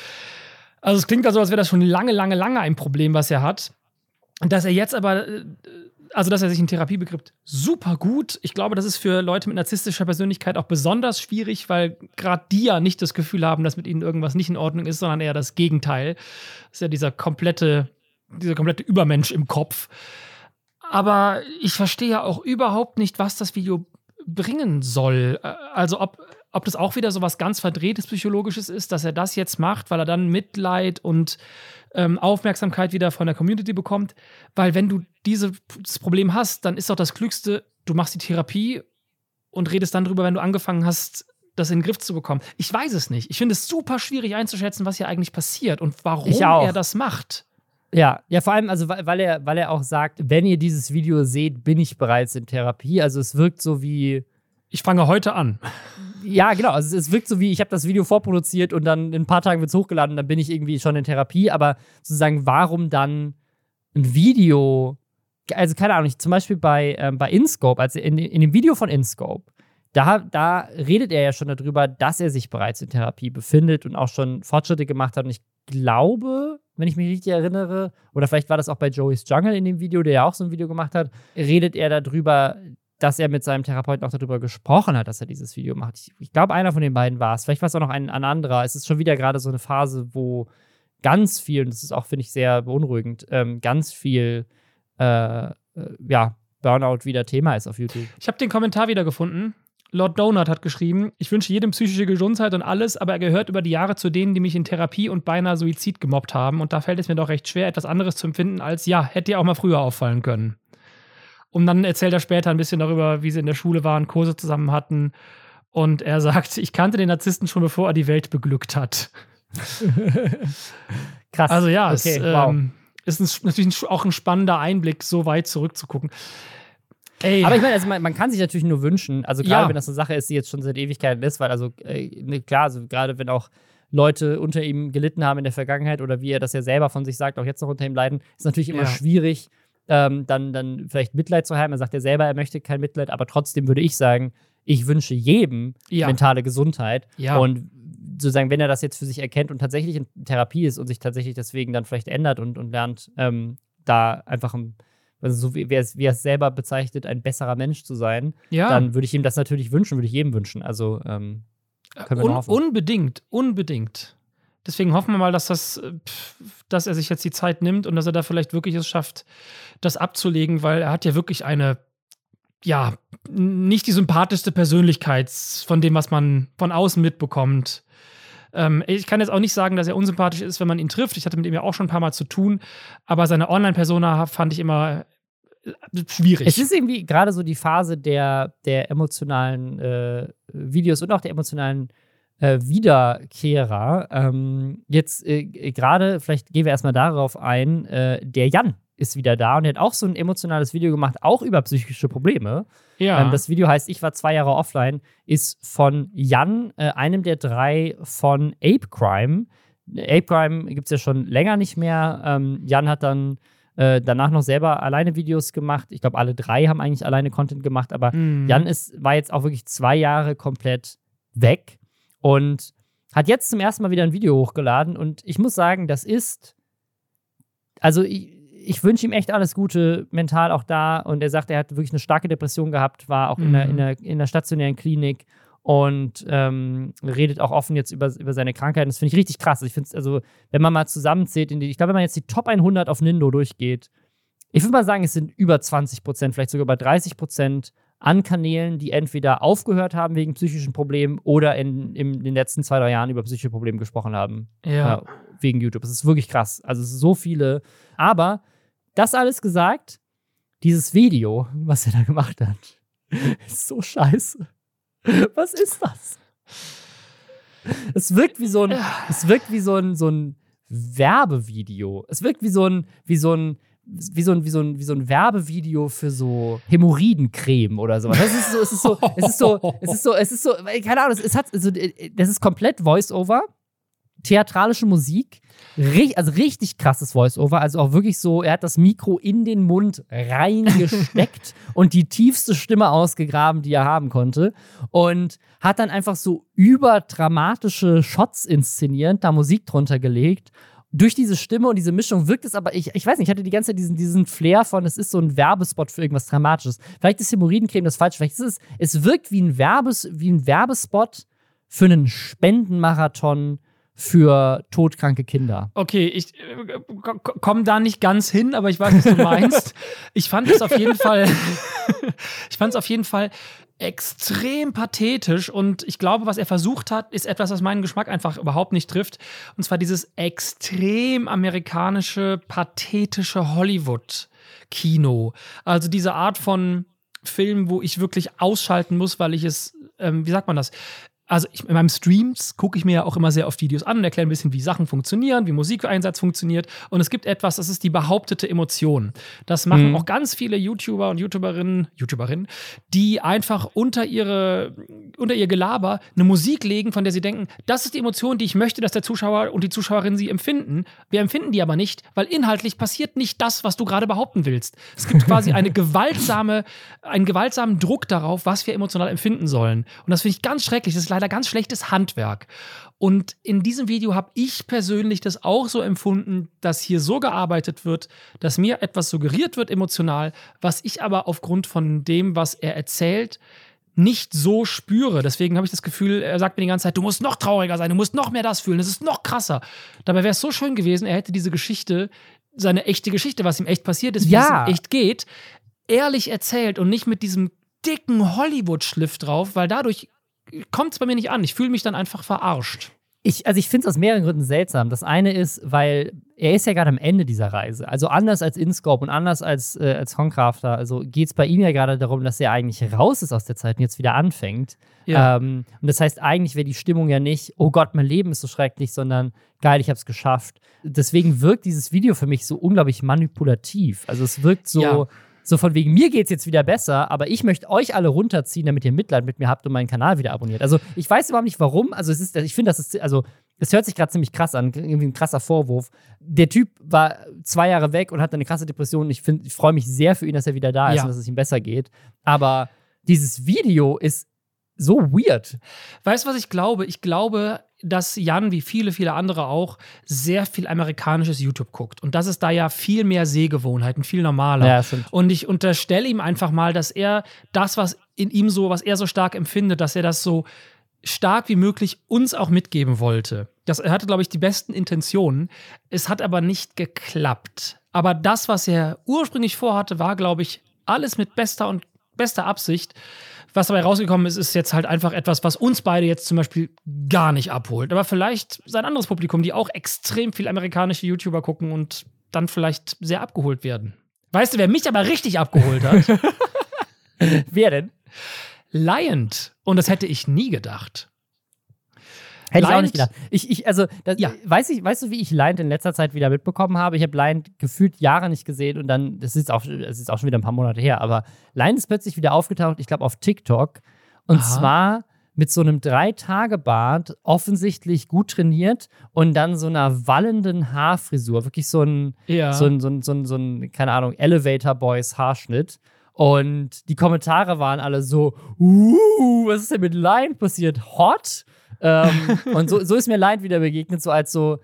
also es klingt also, als wäre das schon lange, lange, lange ein Problem, was er hat. Dass er jetzt aber, äh, also dass er sich in Therapie begibt, super gut. Ich glaube, das ist für Leute mit narzisstischer Persönlichkeit auch besonders schwierig, weil gerade die ja nicht das Gefühl haben, dass mit ihnen irgendwas nicht in Ordnung ist, sondern eher das Gegenteil. Das ist ja dieser komplette dieser komplette Übermensch im Kopf. Aber ich verstehe ja auch überhaupt nicht, was das Video bringen soll. Äh, also ob, ob das auch wieder so was ganz verdrehtes Psychologisches ist, dass er das jetzt macht, weil er dann Mitleid und ähm, Aufmerksamkeit wieder von der Community bekommt. Weil wenn du dieses Problem hast, dann ist doch das Klügste, du machst die Therapie und redest dann drüber, wenn du angefangen hast, das in den Griff zu bekommen. Ich weiß es nicht. Ich finde es super schwierig einzuschätzen, was hier eigentlich passiert und warum er das macht. Ja, ja, vor allem, also weil er, weil er auch sagt, wenn ihr dieses Video seht, bin ich bereits in Therapie. Also es wirkt so wie. Ich fange heute an. Ja, genau. Also es wirkt so wie, ich habe das Video vorproduziert und dann in ein paar Tagen wird es hochgeladen, dann bin ich irgendwie schon in Therapie. Aber sozusagen, warum dann ein Video? Also keine Ahnung, ich, zum Beispiel bei, ähm, bei InScope, also in, in dem Video von InScope, da, da redet er ja schon darüber, dass er sich bereits in Therapie befindet und auch schon Fortschritte gemacht hat. Und ich glaube, wenn ich mich richtig erinnere, oder vielleicht war das auch bei Joey's Jungle in dem Video, der ja auch so ein Video gemacht hat, redet er darüber, dass er mit seinem Therapeuten auch darüber gesprochen hat, dass er dieses Video macht. Ich, ich glaube, einer von den beiden war es. Vielleicht war es auch noch ein, ein anderer. Es ist schon wieder gerade so eine Phase, wo ganz viel, und das ist auch, finde ich, sehr beunruhigend, ähm, ganz viel, äh, äh, ja, Burnout wieder Thema ist auf YouTube. Ich habe den Kommentar wieder gefunden. Lord Donut hat geschrieben, ich wünsche jedem psychische Gesundheit und alles, aber er gehört über die Jahre zu denen, die mich in Therapie und beinahe Suizid gemobbt haben. Und da fällt es mir doch recht schwer, etwas anderes zu empfinden als, ja, hätte dir auch mal früher auffallen können. Und dann erzählt er später ein bisschen darüber, wie sie in der Schule waren, Kurse zusammen hatten. Und er sagt, ich kannte den Narzissten schon bevor er die Welt beglückt hat. *laughs* Krass. Also ja, okay, es wow. ähm, ist ein, natürlich auch ein spannender Einblick, so weit zurückzugucken. Ey. Aber ich meine, also man, man, kann sich natürlich nur wünschen, also gerade Ja. wenn das eine Sache ist, die jetzt schon seit Ewigkeiten ist, weil also äh, ne, klar, also gerade wenn auch Leute unter ihm gelitten haben in der Vergangenheit oder wie er das ja selber von sich sagt, auch jetzt noch unter ihm leiden, ist natürlich immer Ja. schwierig, ähm, dann, dann vielleicht Mitleid zu haben. Er sagt ja selber, er möchte kein Mitleid, aber trotzdem würde ich sagen, ich wünsche jedem Ja. mentale Gesundheit. Ja. Und sozusagen, wenn er das jetzt für sich erkennt und tatsächlich in Therapie ist und sich tatsächlich deswegen dann vielleicht ändert und, und lernt, ähm, da einfach ein, also so wie, wie, er es, wie er es selber bezeichnet, ein besserer Mensch zu sein, ja. dann würde ich ihm das natürlich wünschen, würde ich jedem wünschen. Also ähm, können wir Un hoffen. unbedingt, unbedingt. Deswegen hoffen wir mal, dass, das, äh, dass er sich jetzt die Zeit nimmt und dass er da vielleicht wirklich es schafft, das abzulegen, weil er hat ja wirklich eine, ja, nicht die sympathischste Persönlichkeit von dem, was man von außen mitbekommt. Ähm, ich kann jetzt auch nicht sagen, dass er unsympathisch ist, wenn man ihn trifft. Ich hatte mit ihm ja auch schon ein paar Mal zu tun, aber seine Online-Persona fand ich immer äh, schwierig. Es ist irgendwie gerade so die Phase der, der emotionalen äh, Videos und auch der emotionalen äh, Wiederkehrer. Ähm, jetzt äh, gerade, vielleicht gehen wir erstmal darauf ein, äh, der Jan ist wieder da und er hat auch so ein emotionales Video gemacht, auch über psychische Probleme. ja. Ähm, das Video heißt Ich war zwei Jahre offline, ist von Jan, äh, einem der drei von Ape Crime. Ape Crime gibt es ja schon länger nicht mehr. Ähm, Jan hat dann äh, danach noch selber alleine Videos gemacht. Ich glaube, alle drei haben eigentlich alleine Content gemacht, aber Mhm. Jan ist, war jetzt auch wirklich zwei Jahre komplett weg und hat jetzt zum ersten Mal wieder ein Video hochgeladen. Und ich muss sagen, das ist, also ich, ich wünsche ihm echt alles Gute, mental auch da. Und er sagt, er hat wirklich eine starke Depression gehabt, war auch in, der, Mhm. in, der, in der stationären Klinik und ähm, redet auch offen jetzt über, über seine Krankheit. Das finde ich richtig krass. Ich finde es, also, wenn man mal zusammenzählt, in die, ich glaube, wenn man jetzt die Top 100 auf Nindo durchgeht, ich würde mal sagen, es sind über 20 Prozent, vielleicht sogar über 30 Prozent an Kanälen, die entweder aufgehört haben wegen psychischen Problemen oder in, in den letzten zwei, drei Jahren über psychische Probleme gesprochen haben. ja. äh, wegen YouTube. Es ist wirklich krass. Also es sind so viele. Aber das alles gesagt, dieses Video, was er da gemacht hat, *laughs* ist so scheiße. Was ist das? Es wirkt wie so ein, es wirkt wie so ein, so ein Werbevideo. Es wirkt wie so ein, wie so ein, wie so ein, wie so ein, wie so ein Werbevideo für so Hämorrhoidencreme oder sowas. Das ist so, es ist so, es ist so, es ist so, es ist so, keine Ahnung, es hat, also, das ist komplett Voice-Over theatralische Musik, also richtig krasses Voice-Over, also auch wirklich so, er hat das Mikro in den Mund reingesteckt *laughs* und die tiefste Stimme ausgegraben, die er haben konnte und hat dann einfach so überdramatische Shots inszeniert, da Musik drunter gelegt. Durch diese Stimme und diese Mischung wirkt es aber, ich, ich weiß nicht, ich hatte die ganze Zeit diesen, diesen Flair von, es ist so ein Werbespot für irgendwas Dramatisches. Vielleicht ist Hämorrhoidencreme das falsche, vielleicht ist es, es wirkt wie ein, Werbes, wie ein Werbespot für einen Spendenmarathon für todkranke Kinder. Okay, ich äh, komme da nicht ganz hin, aber ich weiß, was du *laughs* meinst. ich fand es auf jeden Fall, *laughs* ich fand es auf jeden Fall extrem pathetisch und ich glaube, was er versucht hat, ist etwas, was meinen Geschmack einfach überhaupt nicht trifft. Und zwar dieses extrem amerikanische, pathetische Hollywood-Kino. Also diese Art von Film, wo ich wirklich ausschalten muss, weil ich es, ähm, wie sagt man das? Also ich, in meinen Streams gucke ich mir ja auch immer sehr oft Videos an und erkläre ein bisschen, wie Sachen funktionieren, wie Musikeinsatz funktioniert. Und es gibt etwas, das ist die behauptete Emotion. Das machen mhm. auch ganz viele YouTuber und YouTuberinnen, YouTuberinnen, die einfach unter ihre, unter ihr Gelaber eine Musik legen, von der sie denken, das ist die Emotion, die ich möchte, dass der Zuschauer und die Zuschauerin sie empfinden. Wir empfinden die aber nicht, weil inhaltlich passiert nicht das, was du gerade behaupten willst. Es gibt quasi eine *laughs* gewaltsame, einen gewaltsamen Druck darauf, was wir emotional empfinden sollen. Und das finde ich ganz schrecklich. Das ist leider ganz schlechtes Handwerk. Und in diesem Video habe ich persönlich das auch so empfunden, dass hier so gearbeitet wird, dass mir etwas suggeriert wird emotional, was ich aber aufgrund von dem, was er erzählt, nicht so spüre. Deswegen habe ich das Gefühl, er sagt mir die ganze Zeit, du musst noch trauriger sein, du musst noch mehr das fühlen, das ist noch krasser. Dabei wäre es so schön gewesen, er hätte diese Geschichte, seine echte Geschichte, was ihm echt passiert ist, wie ja. es ihm echt geht, ehrlich erzählt und nicht mit diesem dicken Hollywood-Schliff drauf, weil dadurch kommt es bei mir nicht an. Ich fühle mich dann einfach verarscht. Ich, also ich finde es aus mehreren Gründen seltsam. Das eine ist, weil er ist ja gerade am Ende dieser Reise. Also anders als InScope und anders als, äh, als Honcrafter. Also geht es bei ihm ja gerade darum, dass er eigentlich raus ist aus der Zeit und jetzt wieder anfängt. Ja. Ähm, und das heißt, eigentlich wäre die Stimmung ja nicht, oh Gott, mein Leben ist so schrecklich, sondern geil, ich habe es geschafft. Deswegen wirkt dieses Video für mich so unglaublich manipulativ. Also es wirkt so. Ja so von wegen, mir geht's jetzt wieder besser, aber ich möchte euch alle runterziehen, damit ihr Mitleid mit mir habt und meinen Kanal wieder abonniert. Also ich weiß überhaupt nicht warum. Also es ist, ich finde, das ist, also es hört sich gerade ziemlich krass an, irgendwie ein krasser Vorwurf. Der Typ war zwei Jahre weg und hat eine krasse Depression. Ich, ich freue mich sehr für ihn, dass er wieder da ist ja. und dass es ihm besser geht. Aber dieses Video ist so weird. Weißt du, was ich glaube? Ich glaube, dass Jan, wie viele, viele andere auch, sehr viel amerikanisches YouTube guckt. Und das ist da ja viel mehr Sehgewohnheiten, viel normaler. Ja, und ich unterstelle ihm einfach mal, dass er das, was in ihm so, was er so stark empfindet, dass er das so stark wie möglich uns auch mitgeben wollte. Das, er hatte, glaube ich, die besten Intentionen. Es hat aber nicht geklappt. Aber das, was er ursprünglich vorhatte, war, glaube ich, alles mit bester und bester Absicht. Was dabei rausgekommen ist, ist jetzt halt einfach etwas, was uns beide jetzt zum Beispiel gar nicht abholt. Aber vielleicht sein anderes Publikum, die auch extrem viel amerikanische YouTuber gucken und dann vielleicht sehr abgeholt werden. Weißt du, wer mich aber richtig abgeholt hat? *laughs* wer denn? Lion. Und das hätte ich nie gedacht. Hätte Lion, ich auch nicht gedacht. Ich, ich, also, das, ja. weiß ich, weißt du, wie ich Lion in letzter Zeit wieder mitbekommen habe? Ich habe Lion gefühlt Jahre nicht gesehen und dann, das ist, auch, das ist auch schon wieder ein paar Monate her, aber Lion ist plötzlich wieder aufgetaucht, ich glaube, auf TikTok. Und Aha. zwar mit so einem Drei-Tage-Bart, offensichtlich gut trainiert und dann so einer wallenden Haarfrisur. Wirklich so ein, ja. so ein, so ein, so ein, so ein keine Ahnung, Elevator Boys Haarschnitt. Und die Kommentare waren alle so, uh, was ist denn mit Lion passiert? Hot? Ähm, *laughs* und so, so ist mir Lion wieder begegnet, so als so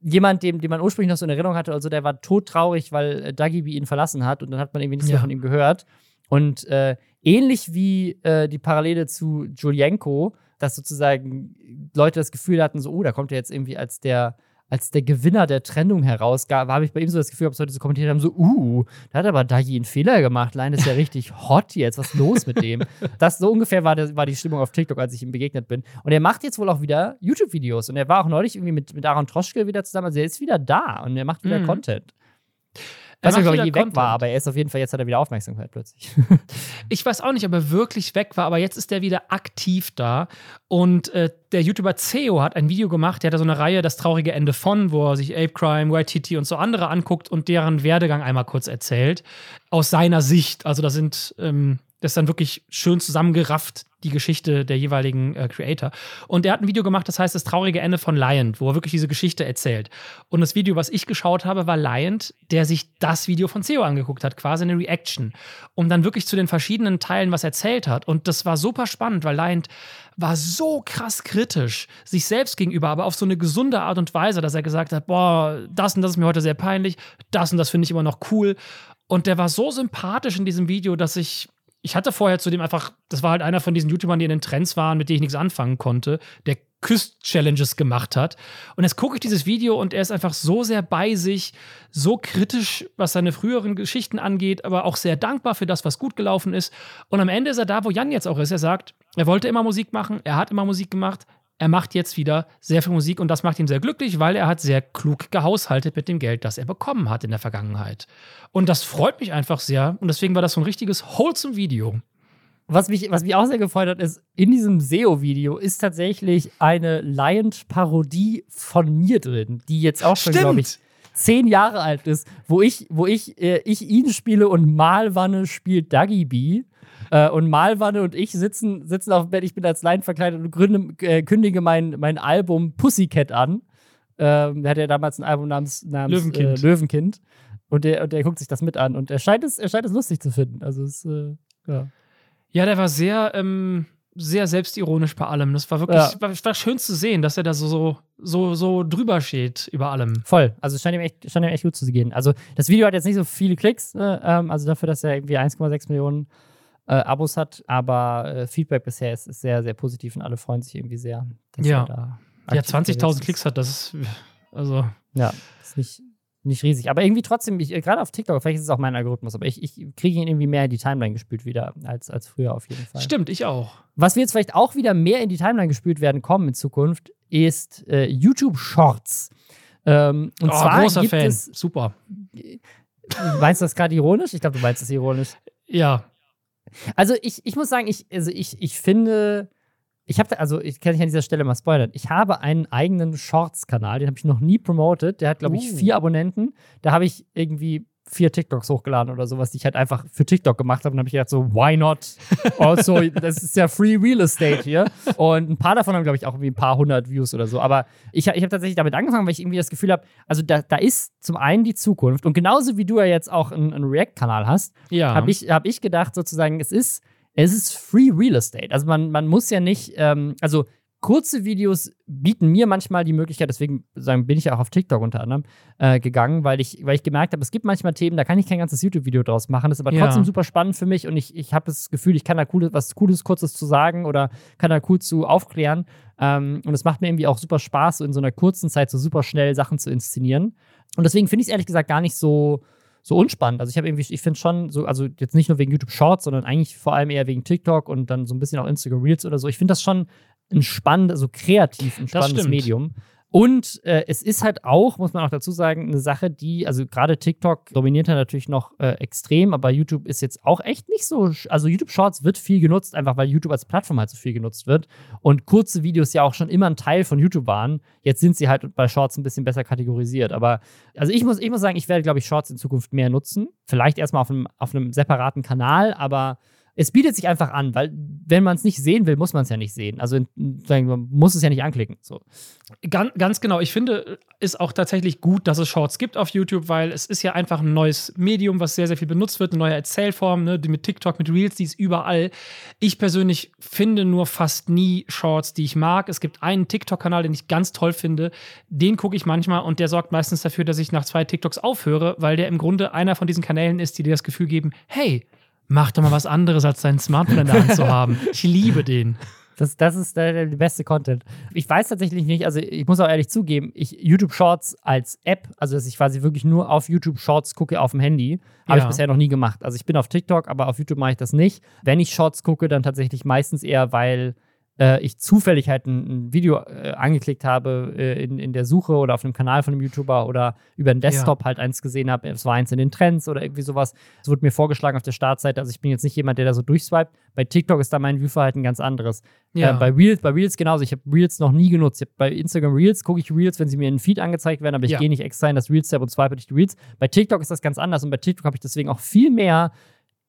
jemand, dem, den man ursprünglich noch so in Erinnerung hatte, also der war todtraurig, weil äh, Dagibi ihn verlassen hat und dann hat man irgendwie nichts ja. mehr von ihm gehört. Und äh, ähnlich wie äh, die Parallele zu Julienko, dass sozusagen Leute das Gefühl hatten, so, oh, da kommt er jetzt irgendwie als der als der Gewinner der Trennung herausgab, habe ich bei ihm so das Gefühl, ob es Leute so kommentiert haben, so, uh, da hat aber Dagi einen Fehler gemacht. Lein ist ja richtig *laughs* hot jetzt. Was ist los mit dem? Das so ungefähr war, der, war die Stimmung auf TikTok, als ich ihm begegnet bin. Und er macht jetzt wohl auch wieder YouTube-Videos. Und er war auch neulich irgendwie mit, mit Aaron Troschke wieder zusammen. Also er ist wieder da und er macht wieder mhm. Content. Weiß nicht, ob er je weg war, aber er ist auf jeden Fall, jetzt hat er wieder Aufmerksamkeit plötzlich. *laughs* ich weiß auch nicht, ob er wirklich weg war, aber jetzt ist er wieder aktiv da. Und äh, der YouTuber Ceo hat ein Video gemacht, der hat da so eine Reihe, das traurige Ende von, wo er sich Ape Crime, YTT und so andere anguckt und deren Werdegang einmal kurz erzählt. Aus seiner Sicht. Also da sind ähm, das ist dann wirklich schön zusammengerafft, die Geschichte der jeweiligen äh, Creator. Und er hat ein Video gemacht, das heißt Das traurige Ende von Lion, wo er wirklich diese Geschichte erzählt. Und das Video, was ich geschaut habe, war Lion, der sich das Video von CEO angeguckt hat, quasi eine Reaction. Um dann wirklich zu den verschiedenen Teilen was erzählt hat. Und das war super spannend, weil Lion war so krass kritisch sich selbst gegenüber, aber auf so eine gesunde Art und Weise, dass er gesagt hat, boah, das und das ist mir heute sehr peinlich, das und das finde ich immer noch cool. Und der war so sympathisch in diesem Video, dass ich ich hatte vorher zudem einfach, das war halt einer von diesen YouTubern, die in den Trends waren, mit denen ich nichts anfangen konnte, der Küst-Challenges gemacht hat. Und jetzt gucke ich dieses Video und er ist einfach so sehr bei sich, so kritisch, was seine früheren Geschichten angeht, aber auch sehr dankbar für das, was gut gelaufen ist. Und am Ende ist er da, wo Jan jetzt auch ist. Er sagt, er wollte immer Musik machen, er hat immer Musik gemacht, er macht jetzt wieder sehr viel Musik und das macht ihn sehr glücklich, weil er hat sehr klug gehaushaltet mit dem Geld, das er bekommen hat in der Vergangenheit. Und das freut mich einfach sehr und deswegen war das so ein richtiges wholesome Video. was mich, was mich auch sehr gefreut hat, ist, in diesem SEO-Video ist tatsächlich eine Lion-Parodie von mir drin, die jetzt auch schon, glaube ich, zehn Jahre alt ist, wo ich, wo ich, äh, ich ihn spiele und Malwanne spielt Duggy B. Äh, und Malwanne und ich sitzen, sitzen auf dem Bett, ich bin als Lion verkleidet und gründe, äh, kündige mein, mein Album Pussycat an. Ähm, er hatte ja damals ein Album namens, namens Löwenkind. Äh, Löwenkind. Und der, und der guckt sich das mit an. Und er scheint es, er scheint es lustig zu finden. Also es, äh, ja. Ja, der war sehr, ähm, sehr selbstironisch bei allem. Das war wirklich, Ja. war, war schön zu sehen, dass er da so, so, so, so drüber steht über allem. Voll. Also es scheint ihm, echt, scheint ihm echt gut zu gehen. Also das Video hat jetzt nicht so viele Klicks, ähm, also dafür, dass er irgendwie 1,6 Millionen äh, Abos hat, aber äh, Feedback bisher ist, ist sehr, sehr positiv und alle freuen sich irgendwie sehr. dass Ja. er da Ja, aktiv 20.000 unterwegs ist. Klicks hat das. Ist, also, Ja, ist nicht, nicht riesig. Aber irgendwie trotzdem, gerade auf TikTok, vielleicht ist es auch mein Algorithmus, aber ich, ich kriege ihn irgendwie mehr in die Timeline gespült wieder als, als früher auf jeden Fall. stimmt, ich auch. Was wir jetzt vielleicht auch wieder mehr in die Timeline gespült werden kommen in Zukunft, ist äh, YouTube Shorts. Ähm, und oh, zwar großer gibt Fan. es, Super. meinst du das gerade ironisch? Ich glaube, du meinst das ironisch. Ja. Also ich, ich muss sagen, ich, also ich, ich finde, ich habe, also ich kann nicht an dieser Stelle mal spoilern, ich habe einen eigenen Shorts-Kanal, den habe ich noch nie promotet. Der hat, glaube ich, Uh. vier Abonnenten. Da habe ich irgendwie vier TikToks hochgeladen oder sowas, die ich halt einfach für TikTok gemacht habe. Und habe ich gedacht, so, why not? Also, das ist ja Free Real Estate hier. Und ein paar davon haben, glaube ich, auch irgendwie ein paar hundert Views oder so. Aber ich, ich habe tatsächlich damit angefangen, weil ich irgendwie das Gefühl habe, also da, da ist zum einen die Zukunft. Und genauso wie du ja jetzt auch einen, einen React-Kanal hast, Ja. habe ich, hab ich gedacht, sozusagen, es ist, es ist Free Real Estate. Also man, man muss ja nicht, ähm, also kurze Videos bieten mir manchmal die Möglichkeit, deswegen bin ich ja auch auf TikTok unter anderem äh, gegangen, weil ich, weil ich gemerkt habe, es gibt manchmal Themen, da kann ich kein ganzes YouTube-Video draus machen, das ist aber Ja. trotzdem super spannend für mich und ich, ich habe das Gefühl, ich kann da cooles, was Cooles, Kurzes zu sagen oder kann da cool zu aufklären. Ähm, und es macht mir irgendwie auch super Spaß, so in so einer kurzen Zeit so super schnell Sachen zu inszenieren. Und deswegen finde ich es ehrlich gesagt gar nicht so, so unspannend. Also ich habe irgendwie, ich finde schon so, also jetzt nicht nur wegen YouTube Shorts, sondern eigentlich vor allem eher wegen TikTok und dann so ein bisschen auch Instagram Reels oder so. Ich finde das schon ein spannendes, also kreativ ein spannendes. Medium. Und äh, es ist halt auch, muss man auch dazu sagen, eine Sache, die, also gerade TikTok dominiert ja natürlich noch äh, extrem, aber YouTube ist jetzt auch echt nicht so, also YouTube Shorts wird viel genutzt, einfach weil YouTube als Plattform halt so viel genutzt wird und kurze Videos ja auch schon immer ein Teil von YouTube waren. Jetzt sind sie halt bei Shorts ein bisschen besser kategorisiert, aber also ich muss, ich muss sagen, ich werde, glaube ich, Shorts in Zukunft mehr nutzen. Vielleicht erstmal auf einem, auf einem separaten Kanal, aber es bietet sich einfach an, weil wenn man es nicht sehen will, muss man es ja nicht sehen. Also man muss es ja nicht anklicken. So. Ganz, ganz genau. Ich finde, ist auch tatsächlich gut, dass es Shorts gibt auf YouTube, weil es ist ja einfach ein neues Medium, was sehr, sehr viel benutzt wird, eine neue Erzählform, ne? die mit TikTok, mit Reels, die ist überall. Ich persönlich finde nur fast nie Shorts, die ich mag. Es gibt einen TikTok-Kanal, den ich ganz toll finde. Den gucke ich manchmal und der sorgt meistens dafür, dass ich nach zwei TikToks aufhöre, weil der im Grunde einer von diesen Kanälen ist, die dir das Gefühl geben, hey, mach doch mal was anderes, als dein Smartphone in der Hand zu haben. Ich liebe den. Das, das ist der, der beste Content. Ich weiß tatsächlich nicht, also ich muss auch ehrlich zugeben, ich YouTube Shorts als App, also dass ich quasi wirklich nur auf YouTube Shorts gucke auf dem Handy, habe ich Ja. bisher noch nie gemacht. Also ich bin auf TikTok, aber auf YouTube mache ich das nicht. Wenn ich Shorts gucke, dann tatsächlich meistens eher, weil äh, ich zufällig halt ein, ein Video äh, angeklickt habe äh, in, in der Suche oder auf einem Kanal von einem YouTuber oder über den Desktop halt eins gesehen habe. Es war eins in den Trends oder irgendwie sowas. Es wurde mir vorgeschlagen auf der Startseite. Also ich bin jetzt nicht jemand, der da so durchswiped. Bei TikTok ist da mein Viewverhalten ganz anderes. Ja. Äh, bei Reels, bei Reels genauso. Ich habe Reels noch nie genutzt. Bei Instagram Reels gucke ich Reels, wenn sie mir in den Feed angezeigt werden, aber ich Ja. gehe nicht extra in das Reels-Tab und swipe durch die Reels. Bei TikTok ist das ganz anders und bei TikTok habe ich deswegen auch viel mehr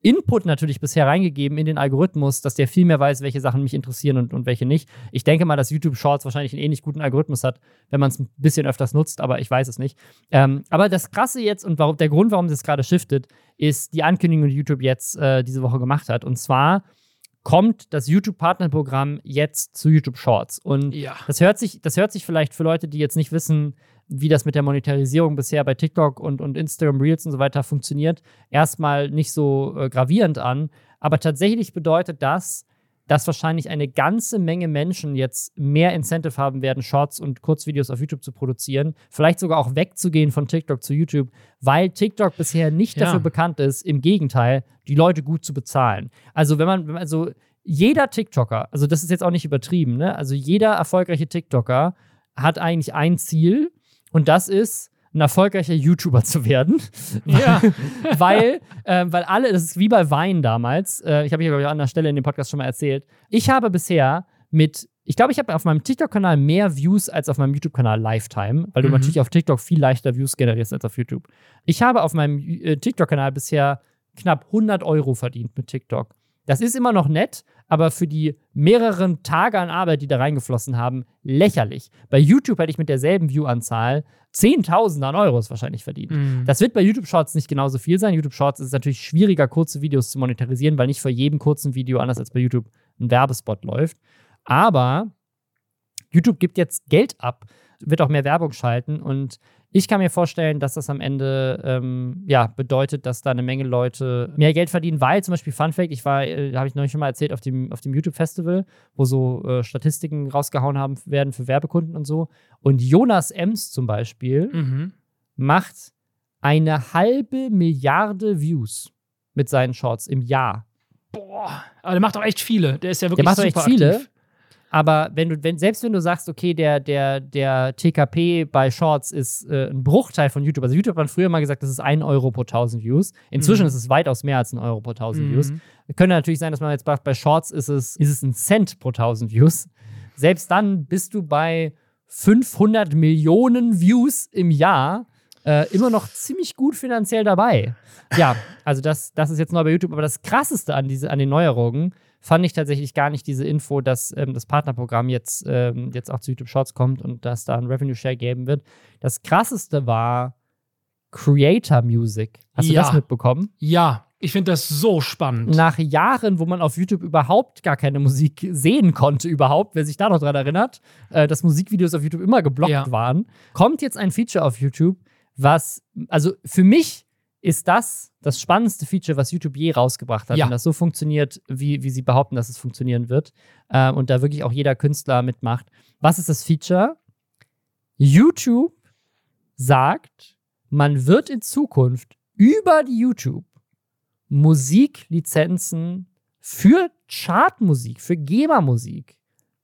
Input natürlich bisher reingegeben in den Algorithmus, dass der viel mehr weiß, welche Sachen mich interessieren und, und welche nicht. Ich denke mal, dass YouTube Shorts wahrscheinlich einen ähnlich guten Algorithmus hat, wenn man es ein bisschen öfters nutzt, aber ich weiß es nicht. Ähm, aber das Krasse jetzt und warum, der Grund, warum es gerade shiftet, ist die Ankündigung, die YouTube jetzt äh, diese Woche gemacht hat. Und zwar kommt das YouTube-Partnerprogramm jetzt zu YouTube Shorts. Und Ja. das hört sich, das hört sich vielleicht für Leute, die jetzt nicht wissen, wie das mit der Monetarisierung bisher bei TikTok und, und Instagram Reels und so weiter funktioniert, erstmal nicht so äh, gravierend an. Aber tatsächlich bedeutet das, dass wahrscheinlich eine ganze Menge Menschen jetzt mehr Incentive haben werden, Shorts und Kurzvideos auf YouTube zu produzieren. Vielleicht sogar auch wegzugehen von TikTok zu YouTube, weil TikTok bisher nicht Ja. dafür bekannt ist, im Gegenteil, die Leute gut zu bezahlen. Also wenn man, also jeder TikToker, also das ist jetzt auch nicht übertrieben, ne? Also jeder erfolgreiche TikToker hat eigentlich ein Ziel und das ist, ein erfolgreicher YouTuber zu werden. Ja. *laughs* weil, äh, weil alle, das ist wie bei Wein damals, äh, ich habe hier, glaube ich, an der Stelle in dem Podcast schon mal erzählt. Ich habe bisher mit, ich glaube, ich habe auf meinem TikTok-Kanal mehr Views als auf meinem YouTube-Kanal Lifetime, weil du Mhm. natürlich auf TikTok viel leichter Views generierst als auf YouTube. Ich habe auf meinem äh, TikTok-Kanal bisher knapp 100 Euro verdient mit TikTok. Das ist immer noch nett, aber für die mehreren Tage an Arbeit, die da reingeflossen haben, lächerlich. Bei YouTube hätte ich mit derselben View-Anzahl Zehntausende an Euros wahrscheinlich verdient. Mhm. Das wird bei YouTube Shorts nicht genauso viel sein. YouTube Shorts ist natürlich schwieriger, kurze Videos zu monetarisieren, weil nicht vor jedem kurzen Video, anders als bei YouTube, ein Werbespot läuft. Aber YouTube gibt jetzt Geld ab, wird auch mehr Werbung schalten und ich kann mir vorstellen, dass das am Ende ähm, ja, bedeutet, dass da eine Menge Leute mehr Geld verdienen, weil zum Beispiel Fun Fact, ich war, äh, habe ich neulich schon mal erzählt, auf dem, auf dem YouTube-Festival, wo so äh, Statistiken rausgehauen haben werden für Werbekunden und so. Und Jonas Ems zum Beispiel Mhm. macht eine halbe Milliarde Views mit seinen Shorts im Jahr. Boah, aber der macht auch echt viele. Der ist ja wirklich macht auch super echt viele. aktiv. Aber wenn du, wenn, selbst wenn du sagst, okay, der, der, der TKP bei Shorts ist äh, ein Bruchteil von YouTube. Also YouTube hat früher mal gesagt, das ist ein Euro pro 1000 Views. Inzwischen Mhm. ist es weitaus mehr als ein Euro pro 1000 Views. Mhm. Könnte natürlich sein, dass man jetzt sagt, bei Shorts ist es, ist es ein Cent pro 1000 Views. Selbst dann bist du bei 500 Millionen Views im Jahr äh, immer noch ziemlich gut finanziell dabei. Ja, also das, das ist jetzt neu bei YouTube. Aber das Krasseste an, diese, an den Neuerungen fand ich tatsächlich gar nicht diese Info, dass ähm, das Partnerprogramm jetzt, ähm, jetzt auch zu YouTube Shorts kommt und dass da ein Revenue Share geben wird. Das Krasseste war Creator Music. Hast du Ja. das mitbekommen? Ja, ich finde das so spannend. nach Jahren, wo man auf YouTube überhaupt gar keine Musik sehen konnte, überhaupt, wer sich da noch dran erinnert, äh, dass Musikvideos auf YouTube immer geblockt Ja. waren, kommt jetzt ein Feature auf YouTube, was, also für mich ist das das spannendste Feature, was YouTube je rausgebracht hat. Ja. Und das so funktioniert, wie, wie sie behaupten, dass es funktionieren wird. Äh, und da wirklich auch jeder Künstler mitmacht. Was ist das Feature? YouTube sagt, man wird in Zukunft über die YouTube Musiklizenzen für Chartmusik, für GEMA-Musik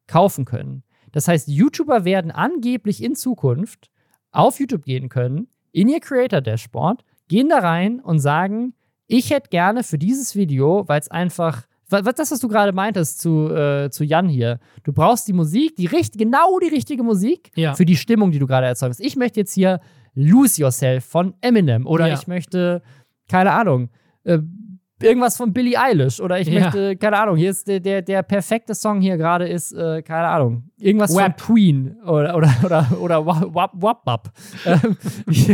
kaufen können. Das heißt, YouTuber werden angeblich in Zukunft auf YouTube gehen können, in ihr Creator-Dashboard, gehen da rein und sagen, ich hätte gerne für dieses Video, weil es einfach, wa- was das, was du gerade meintest zu, äh, zu Jan hier, du brauchst die Musik, die richt, genau die richtige Musik Ja. für die Stimmung, die du gerade erzeugst. Ich möchte jetzt hier Lose Yourself von Eminem oder Ja. ich möchte, keine Ahnung, äh, irgendwas von Billie Eilish oder ich Ja. möchte, keine Ahnung, hier ist der, der, der perfekte Song hier gerade ist, äh, keine Ahnung, irgendwas Wap. von Queen oder, oder, oder, oder Wap Wap Wap. Ich,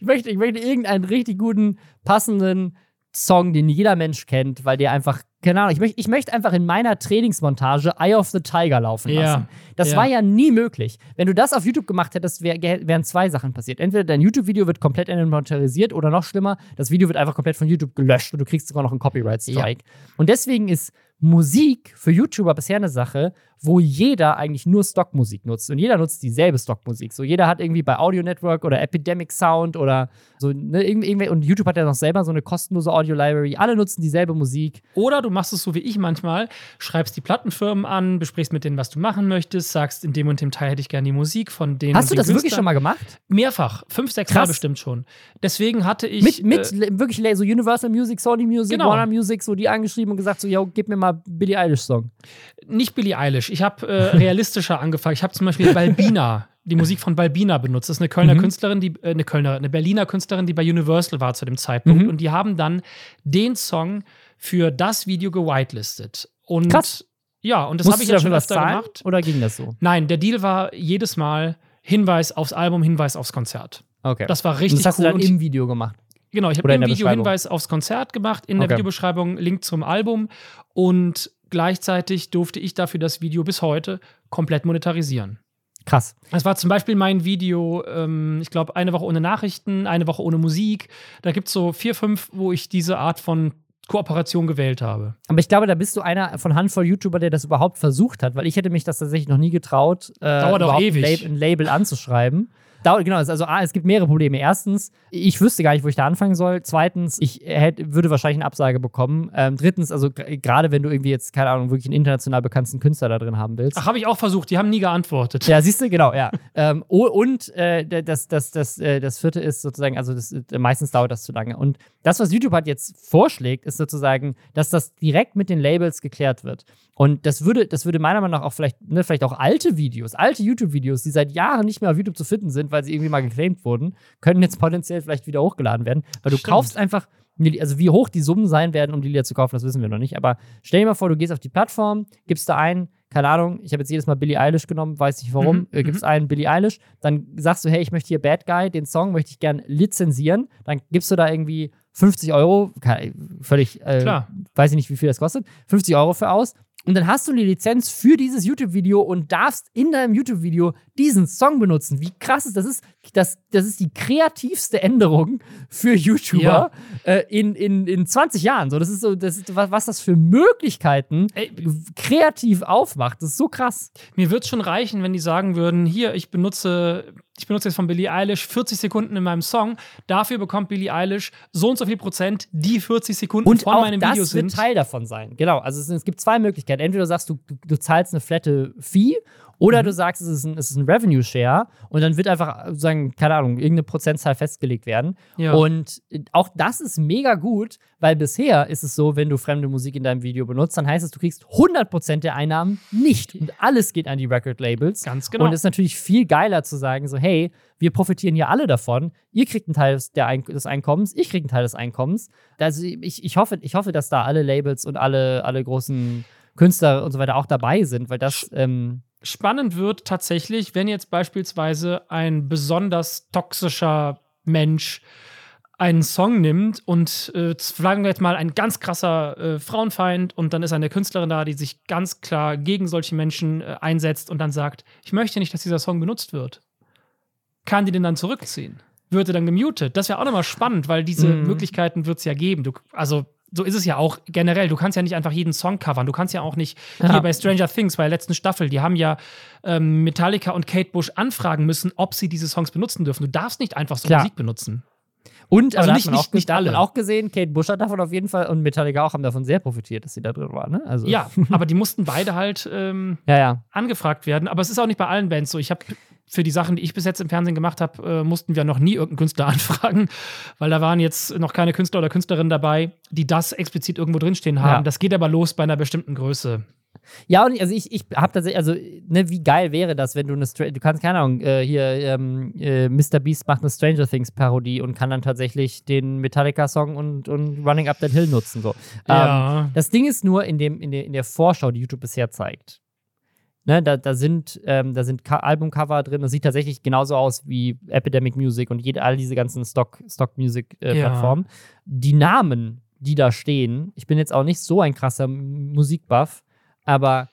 möchte, ich möchte irgendeinen richtig guten, passenden Song, den jeder Mensch kennt, weil der einfach, keine Ahnung, ich, möchte ich möchte einfach in meiner Trainingsmontage Eye of the Tiger laufen Ja. lassen. Das Ja. war ja nie möglich. Wenn du das auf YouTube gemacht hättest, wär, wären zwei Sachen passiert. Entweder dein YouTube-Video wird komplett monetarisiert oder noch schlimmer, das Video wird einfach komplett von YouTube gelöscht und du kriegst sogar noch einen Copyright-Strike. Und deswegen ist Musik für YouTuber bisher eine Sache, wo jeder eigentlich nur Stockmusik nutzt. Und jeder nutzt dieselbe Stockmusik. So, jeder hat irgendwie bei Audio Network oder Epidemic Sound oder so, ne, irgendwie, und YouTube hat ja noch selber so eine kostenlose Audio-Library. Alle nutzen dieselbe Musik. Oder du machst es so wie ich manchmal, schreibst die Plattenfirmen an, besprichst mit denen, was du machen möchtest, sagst, in dem und dem Teil hätte ich gerne die Musik von denen. Hast du das wirklich Künstlern. schon mal gemacht? Mehrfach. Fünf, sechs Krass. Mal bestimmt schon. Deswegen hatte ich. Mit, mit äh, wirklich so Universal Music, Sony Music, Genau. Warner Music, so die angeschrieben und gesagt so, yo, gib mir mal Billie Eilish Song. nicht Billie Eilish. Ich habe äh, realistischer angefangen. Ich habe zum Beispiel Balbina, *laughs* die Musik von Balbina benutzt. Das ist eine Kölner Mhm. Künstlerin, die äh, eine Kölner, eine Berliner Künstlerin, die bei Universal war zu dem Zeitpunkt. Mhm. Und die haben dann den Song für das Video gewitelistet. Und Krass. ja, und das habe ich jetzt schon was öfter zahlen gemacht. oder ging das so? Nein, der Deal war jedes Mal Hinweis aufs Album, Hinweis aufs Konzert. Okay. Das war und richtig das hast cool. du dann Und im Video gemacht. Genau, ich habe Oder im in der Video Beschreibung. Hinweis aufs Konzert gemacht, in der Okay. Videobeschreibung Link zum Album und gleichzeitig durfte ich dafür das Video bis heute komplett monetarisieren. Krass. Das war zum Beispiel mein Video, ähm, ich glaube, eine Woche ohne Nachrichten, eine Woche ohne Musik. Da gibt es so vier, fünf, wo ich diese Art von Kooperation gewählt habe. Aber ich glaube, da bist du einer von Handvoll YouTuber, der das überhaupt versucht hat, weil ich hätte mich das tatsächlich noch nie getraut, äh, Dauert überhaupt ewig. Ein, Lab ein Label anzuschreiben. Dauert, genau, also A, es gibt mehrere Probleme. Erstens, ich wüsste gar nicht, wo ich da anfangen soll. Zweitens, ich hätte, würde wahrscheinlich eine Absage bekommen. Ähm, drittens, also gerade wenn du irgendwie jetzt, keine Ahnung, wirklich einen international bekannten Künstler da drin haben willst. Ach, habe ich auch versucht, die haben nie geantwortet. Ja, siehst du, genau, ja. ähm, und äh, das, das, das, äh, das vierte ist sozusagen, also das, äh, meistens dauert das zu lange. Und das, was YouTube halt jetzt vorschlägt, ist sozusagen, dass das direkt mit den Labels geklärt wird. Und das würde, das würde meiner Meinung nach auch vielleicht, ne, vielleicht auch alte Videos, alte YouTube-Videos, die seit Jahren nicht mehr auf YouTube zu finden sind, weil sie irgendwie mal geclaimed wurden, können jetzt potenziell vielleicht wieder hochgeladen werden. Weil du Stimmt. kaufst einfach, also wie hoch die Summen sein werden, um die Lieder zu kaufen, das wissen wir noch nicht. Aber stell dir mal vor, du gehst auf die Plattform, gibst da ein, keine Ahnung, ich habe jetzt jedes Mal Billie Eilish genommen, weiß nicht warum, mhm, äh, gibst mhm. einen Billie Eilish, dann sagst du, hey, ich möchte hier Bad Guy, den Song möchte ich gern lizenzieren, dann gibst du da irgendwie 50 Euro, völlig, äh, weiß ich nicht, wie viel das kostet, 50 Euro für aus und dann hast du eine Lizenz für dieses YouTube-Video und darfst in deinem YouTube-Video diesen Song benutzen. Wie krass ist das? Ist, das, das ist die kreativste Änderung für YouTuber ja. äh, in, in, in 20 Jahren. So, das ist so, das ist, was, was das für Möglichkeiten Ey, kreativ aufmacht. Das ist so krass. Mir würde es schon reichen, wenn die sagen würden: Hier, ich benutze ich benutze jetzt von Billie Eilish 40 Sekunden in meinem Song. Dafür bekommt Billie Eilish so und so viel Prozent, die 40 Sekunden und von meinem Video sind. Das wird Teil davon sein. Genau. Also es, es, gibt zwei Möglichkeiten. Entweder sagst, du, du, du zahlst eine flatte Fee oder mhm. du sagst, es ist, ein, es ist ein Revenue Share und dann wird einfach, sagen, keine Ahnung, irgendeine Prozentzahl festgelegt werden. Ja. Und auch das ist mega gut, weil bisher ist es so, wenn du fremde Musik in deinem Video benutzt, dann heißt es, du kriegst 100% der Einnahmen nicht. Und alles geht an die Record-Labels. Ganz genau. Und es ist natürlich viel geiler zu sagen, so, hey, wir profitieren hier alle davon. Ihr kriegt einen Teil des, Ein des Einkommens, ich kriege einen Teil des Einkommens. Also ich, ich, hoffe, ich hoffe, dass da alle Labels und alle, alle großen Künstler und so weiter auch dabei sind, weil das ähm, spannend wird tatsächlich, wenn jetzt beispielsweise ein besonders toxischer Mensch einen Song nimmt und äh, sagen wir jetzt mal ein ganz krasser äh, Frauenfeind und dann ist eine Künstlerin da, die sich ganz klar gegen solche Menschen äh, einsetzt und dann sagt, ich möchte nicht, dass dieser Song benutzt wird. Kann die den dann zurückziehen? Wird er dann gemutet? Das wäre auch nochmal spannend, weil diese mm. Möglichkeiten wird es ja geben. Du, also so ist es ja auch generell. Du kannst ja nicht einfach jeden Song covern. Du kannst ja auch nicht ja. hier bei Stranger Things, bei der letzten Staffel, die haben ja ähm, Metallica und Kate Bush anfragen müssen, ob sie diese Songs benutzen dürfen. Du darfst nicht einfach so Klar. Musik benutzen. Und also nicht, nicht, auch, nicht alle. auch gesehen, Kate Bush hat davon auf jeden Fall und Metallica auch haben davon sehr profitiert, dass sie da drin waren. Ne? Also. Ja, aber die *laughs* mussten beide halt ähm, ja, ja. angefragt werden. Aber es ist auch nicht bei allen Bands so. Ich habe für die Sachen, die ich bis jetzt im Fernsehen gemacht habe, äh, mussten wir noch nie irgendeinen Künstler *laughs* anfragen, weil da waren jetzt noch keine Künstler oder Künstlerinnen dabei, die das explizit irgendwo drinstehen haben. Ja. Das geht aber los bei einer bestimmten Größe. Ja, und also ich, ich habe tatsächlich, also, ne, wie geil wäre das, wenn du eine, Stra du kannst, keine Ahnung, äh, hier, ähm, äh, Mr. Beast macht eine Stranger Things Parodie und kann dann tatsächlich den Metallica-Song und, und Running Up That Hill nutzen, so. Ja. Ähm, das Ding ist nur in, dem, in, der, in der Vorschau, die YouTube bisher zeigt. Ne, da, da sind, ähm, da sind Albumcover drin. Das sieht tatsächlich genauso aus wie Epidemic Music und jede, all diese ganzen Stock-Music-Plattformen. Stock äh, ja. Die Namen, die da stehen, ich bin jetzt auch nicht so ein krasser Musikbuff, aber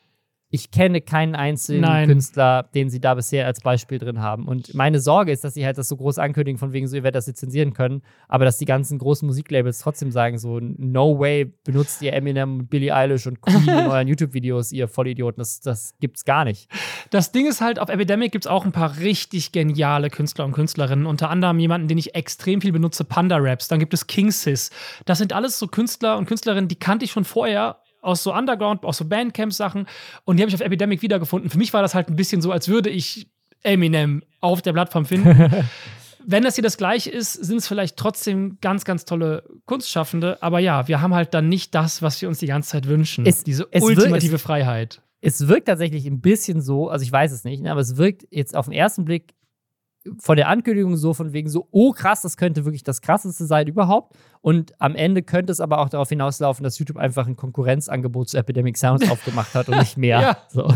ich kenne keinen einzigen Nein. Künstler, den sie da bisher als Beispiel drin haben. Und meine Sorge ist, dass sie halt das so groß ankündigen, von wegen so, ihr werdet das lizenzieren können, aber dass die ganzen großen Musiklabels trotzdem sagen, so, no way, benutzt ihr Eminem, Billie Eilish und Queen in *laughs* euren YouTube-Videos, ihr Vollidioten. Das, das gibt's gar nicht. Das Ding ist halt, auf Epidemic gibt es auch ein paar richtig geniale Künstler und Künstlerinnen. Unter anderem jemanden, den ich extrem viel benutze, Panda Raps. Dann gibt es King Sis. Das sind alles so Künstler und Künstlerinnen, die kannte ich schon vorher aus so Underground, aus so Bandcamp-Sachen und die habe ich auf Epidemic wiedergefunden. Für mich war das halt ein bisschen so, als würde ich Eminem auf der Plattform finden. *laughs* Wenn das hier das gleiche ist, sind es vielleicht trotzdem ganz, ganz tolle Kunstschaffende. Aber ja, wir haben halt dann nicht das, was wir uns die ganze Zeit wünschen. Es, Diese es ultimative wirkt, Freiheit. Es wirkt tatsächlich ein bisschen so, also ich weiß es nicht, ne, aber es wirkt jetzt auf den ersten Blick von der Ankündigung so von wegen so, oh krass, das könnte wirklich das krasseste sein überhaupt. Und am Ende könnte es aber auch darauf hinauslaufen, dass YouTube einfach ein Konkurrenzangebot zu Epidemic Sounds *laughs* aufgemacht hat und nicht mehr. ja, so.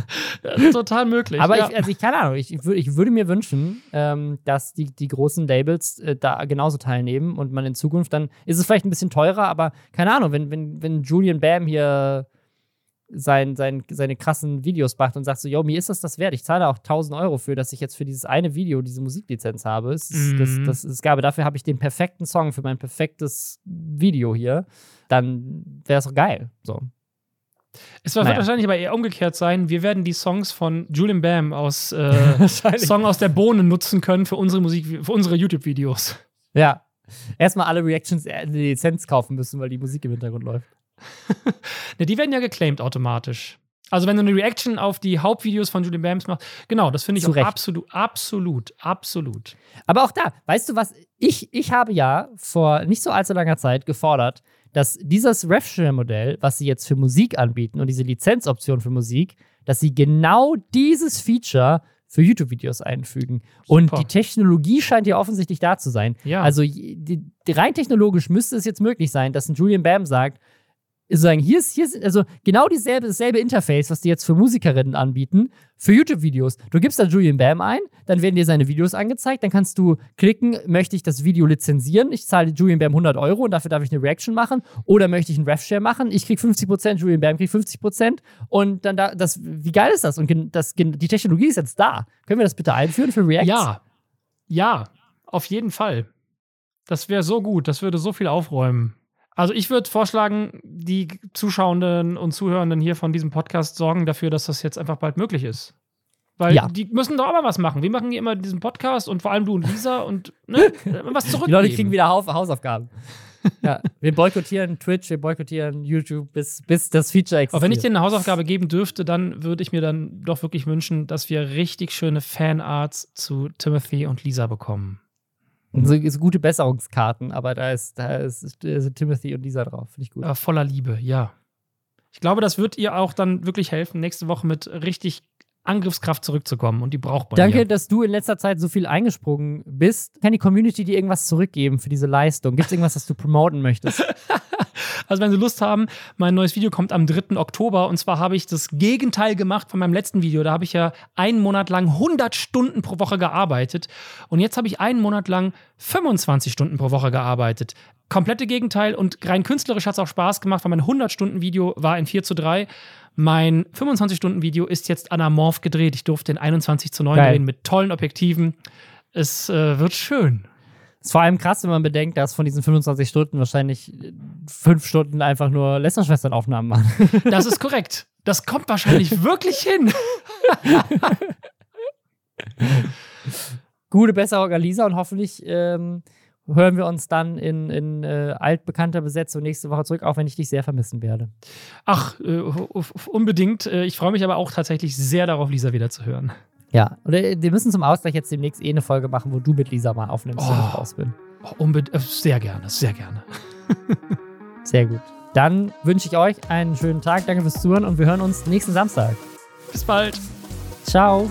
total möglich. Aber ja. ich, also ich keine Ahnung, ich, ich, ich würde mir wünschen, ähm, dass die, die großen Labels äh, da genauso teilnehmen und man in Zukunft dann, ist es vielleicht ein bisschen teurer, aber keine Ahnung, wenn, wenn, wenn Julian Bam hier sein, sein, seine krassen Videos macht und sagt so, yo, mir ist das das wert. Ich zahle auch 1000 Euro für, dass ich jetzt für dieses eine Video diese Musiklizenz habe. Es, mhm. das, das, das, das, dafür habe ich den perfekten Song für mein perfektes Video hier. Dann wäre es doch geil. So. Es wird Naja. wahrscheinlich aber eher umgekehrt sein. Wir werden die Songs von Julian Bam aus *laughs* äh, Song aus der Bohne nutzen können für unsere Musik, für unsere YouTube-Videos. Ja. Erstmal alle Reactions äh, eine Lizenz kaufen müssen, weil die Musik im Hintergrund läuft. *laughs* Ne, die werden ja geclaimed automatisch. Also wenn du eine Reaction auf die Hauptvideos von Julian Bams machst, genau, das finde ich absolut, absolut, absolut. Aber auch da, weißt du was? Ich, ich habe ja vor nicht so allzu langer Zeit gefordert, dass dieses RefShare-Modell, was sie jetzt für Musik anbieten und diese Lizenzoption für Musik, dass sie genau dieses Feature für YouTube-Videos einfügen. Und Super. die Technologie scheint ja offensichtlich da zu sein. Ja. Also die, rein technologisch müsste es jetzt möglich sein, dass ein Julian Bam sagt, sagen, hier ist, hier ist also genau dieselbe, dasselbe Interface, was die jetzt für Musikerinnen anbieten, für YouTube-Videos. Du gibst da Julian Bam ein, dann werden dir seine Videos angezeigt, dann kannst du klicken, möchte ich das Video lizenzieren, ich zahle Julian Bam 100 Euro und dafür darf ich eine Reaction machen, oder möchte ich einen RefShare machen, ich krieg 50%, Julian Bam kriegt 50% und dann da, das, wie geil ist das? Und das, die Technologie ist jetzt da. Können wir das bitte einführen für Reacts? Ja, ja, auf jeden Fall. Das wäre so gut, das würde so viel aufräumen. Also ich würde vorschlagen, die Zuschauenden und Zuhörenden hier von diesem Podcast sorgen dafür, dass das jetzt einfach bald möglich ist. Weil Ja. die müssen doch aber was machen. Wir machen hier immer diesen Podcast und vor allem du und Lisa und ne, *laughs* was zurückgeben. Die Leute kriegen wieder Haus Hausaufgaben. *laughs* ja, wir boykottieren Twitch, wir boykottieren YouTube, bis, bis das Feature existiert. Aber wenn ich dir eine Hausaufgabe geben dürfte, dann würde ich mir dann doch wirklich wünschen, dass wir richtig schöne Fanarts zu Timothy und Lisa bekommen. So, so gute Besserungskarten, aber da ist, da ist, da sind Timothy und Lisa drauf. Finde ich gut. Voller Liebe, ja. Ich glaube, das wird ihr auch dann wirklich helfen, nächste Woche mit richtig Angriffskraft zurückzukommen. Und die braucht man. Danke, dass du in letzter Zeit so viel eingesprungen bist. Kann die Community dir irgendwas zurückgeben für diese Leistung? Gibt es irgendwas, das du promoten möchtest? *laughs* Also, wenn Sie Lust haben, mein neues Video kommt am 3. Oktober. Und zwar habe ich das Gegenteil gemacht von meinem letzten Video. Da habe ich ja einen Monat lang 100 Stunden pro Woche gearbeitet. Und jetzt habe ich einen Monat lang 25 Stunden pro Woche gearbeitet. Komplette Gegenteil. Und rein künstlerisch hat es auch Spaß gemacht, weil mein 100-Stunden-Video war in 4 zu 3. Mein 25-Stunden-Video ist jetzt anamorph gedreht. Ich durfte in 21 zu 9 Geil. drehen mit tollen Objektiven. Es äh, wird schön. Ist vor allem krass, wenn man bedenkt, dass von diesen 25 Stunden wahrscheinlich äh, fünf Stunden einfach nur Lästerschwesternaufnahmen machen. *laughs* Das ist korrekt. Das kommt wahrscheinlich *laughs* wirklich hin. *laughs* Gute Besserung an Lisa und hoffentlich ähm, hören wir uns dann in, in äh, altbekannter Besetzung nächste Woche zurück, auch wenn ich dich sehr vermissen werde. Ach, äh, unbedingt. Äh, Ich freue mich aber auch tatsächlich sehr darauf, Lisa wieder zu hören. Ja, oder äh, wir müssen zum Ausgleich jetzt demnächst eh eine Folge machen, wo du mit Lisa mal aufnimmst, wenn Oh. ich raus bin. Oh, äh, sehr gerne, sehr gerne. *laughs* Sehr gut. Dann wünsche ich euch einen schönen Tag. Danke fürs Zuhören und wir hören uns nächsten Samstag. Bis bald. Ciao.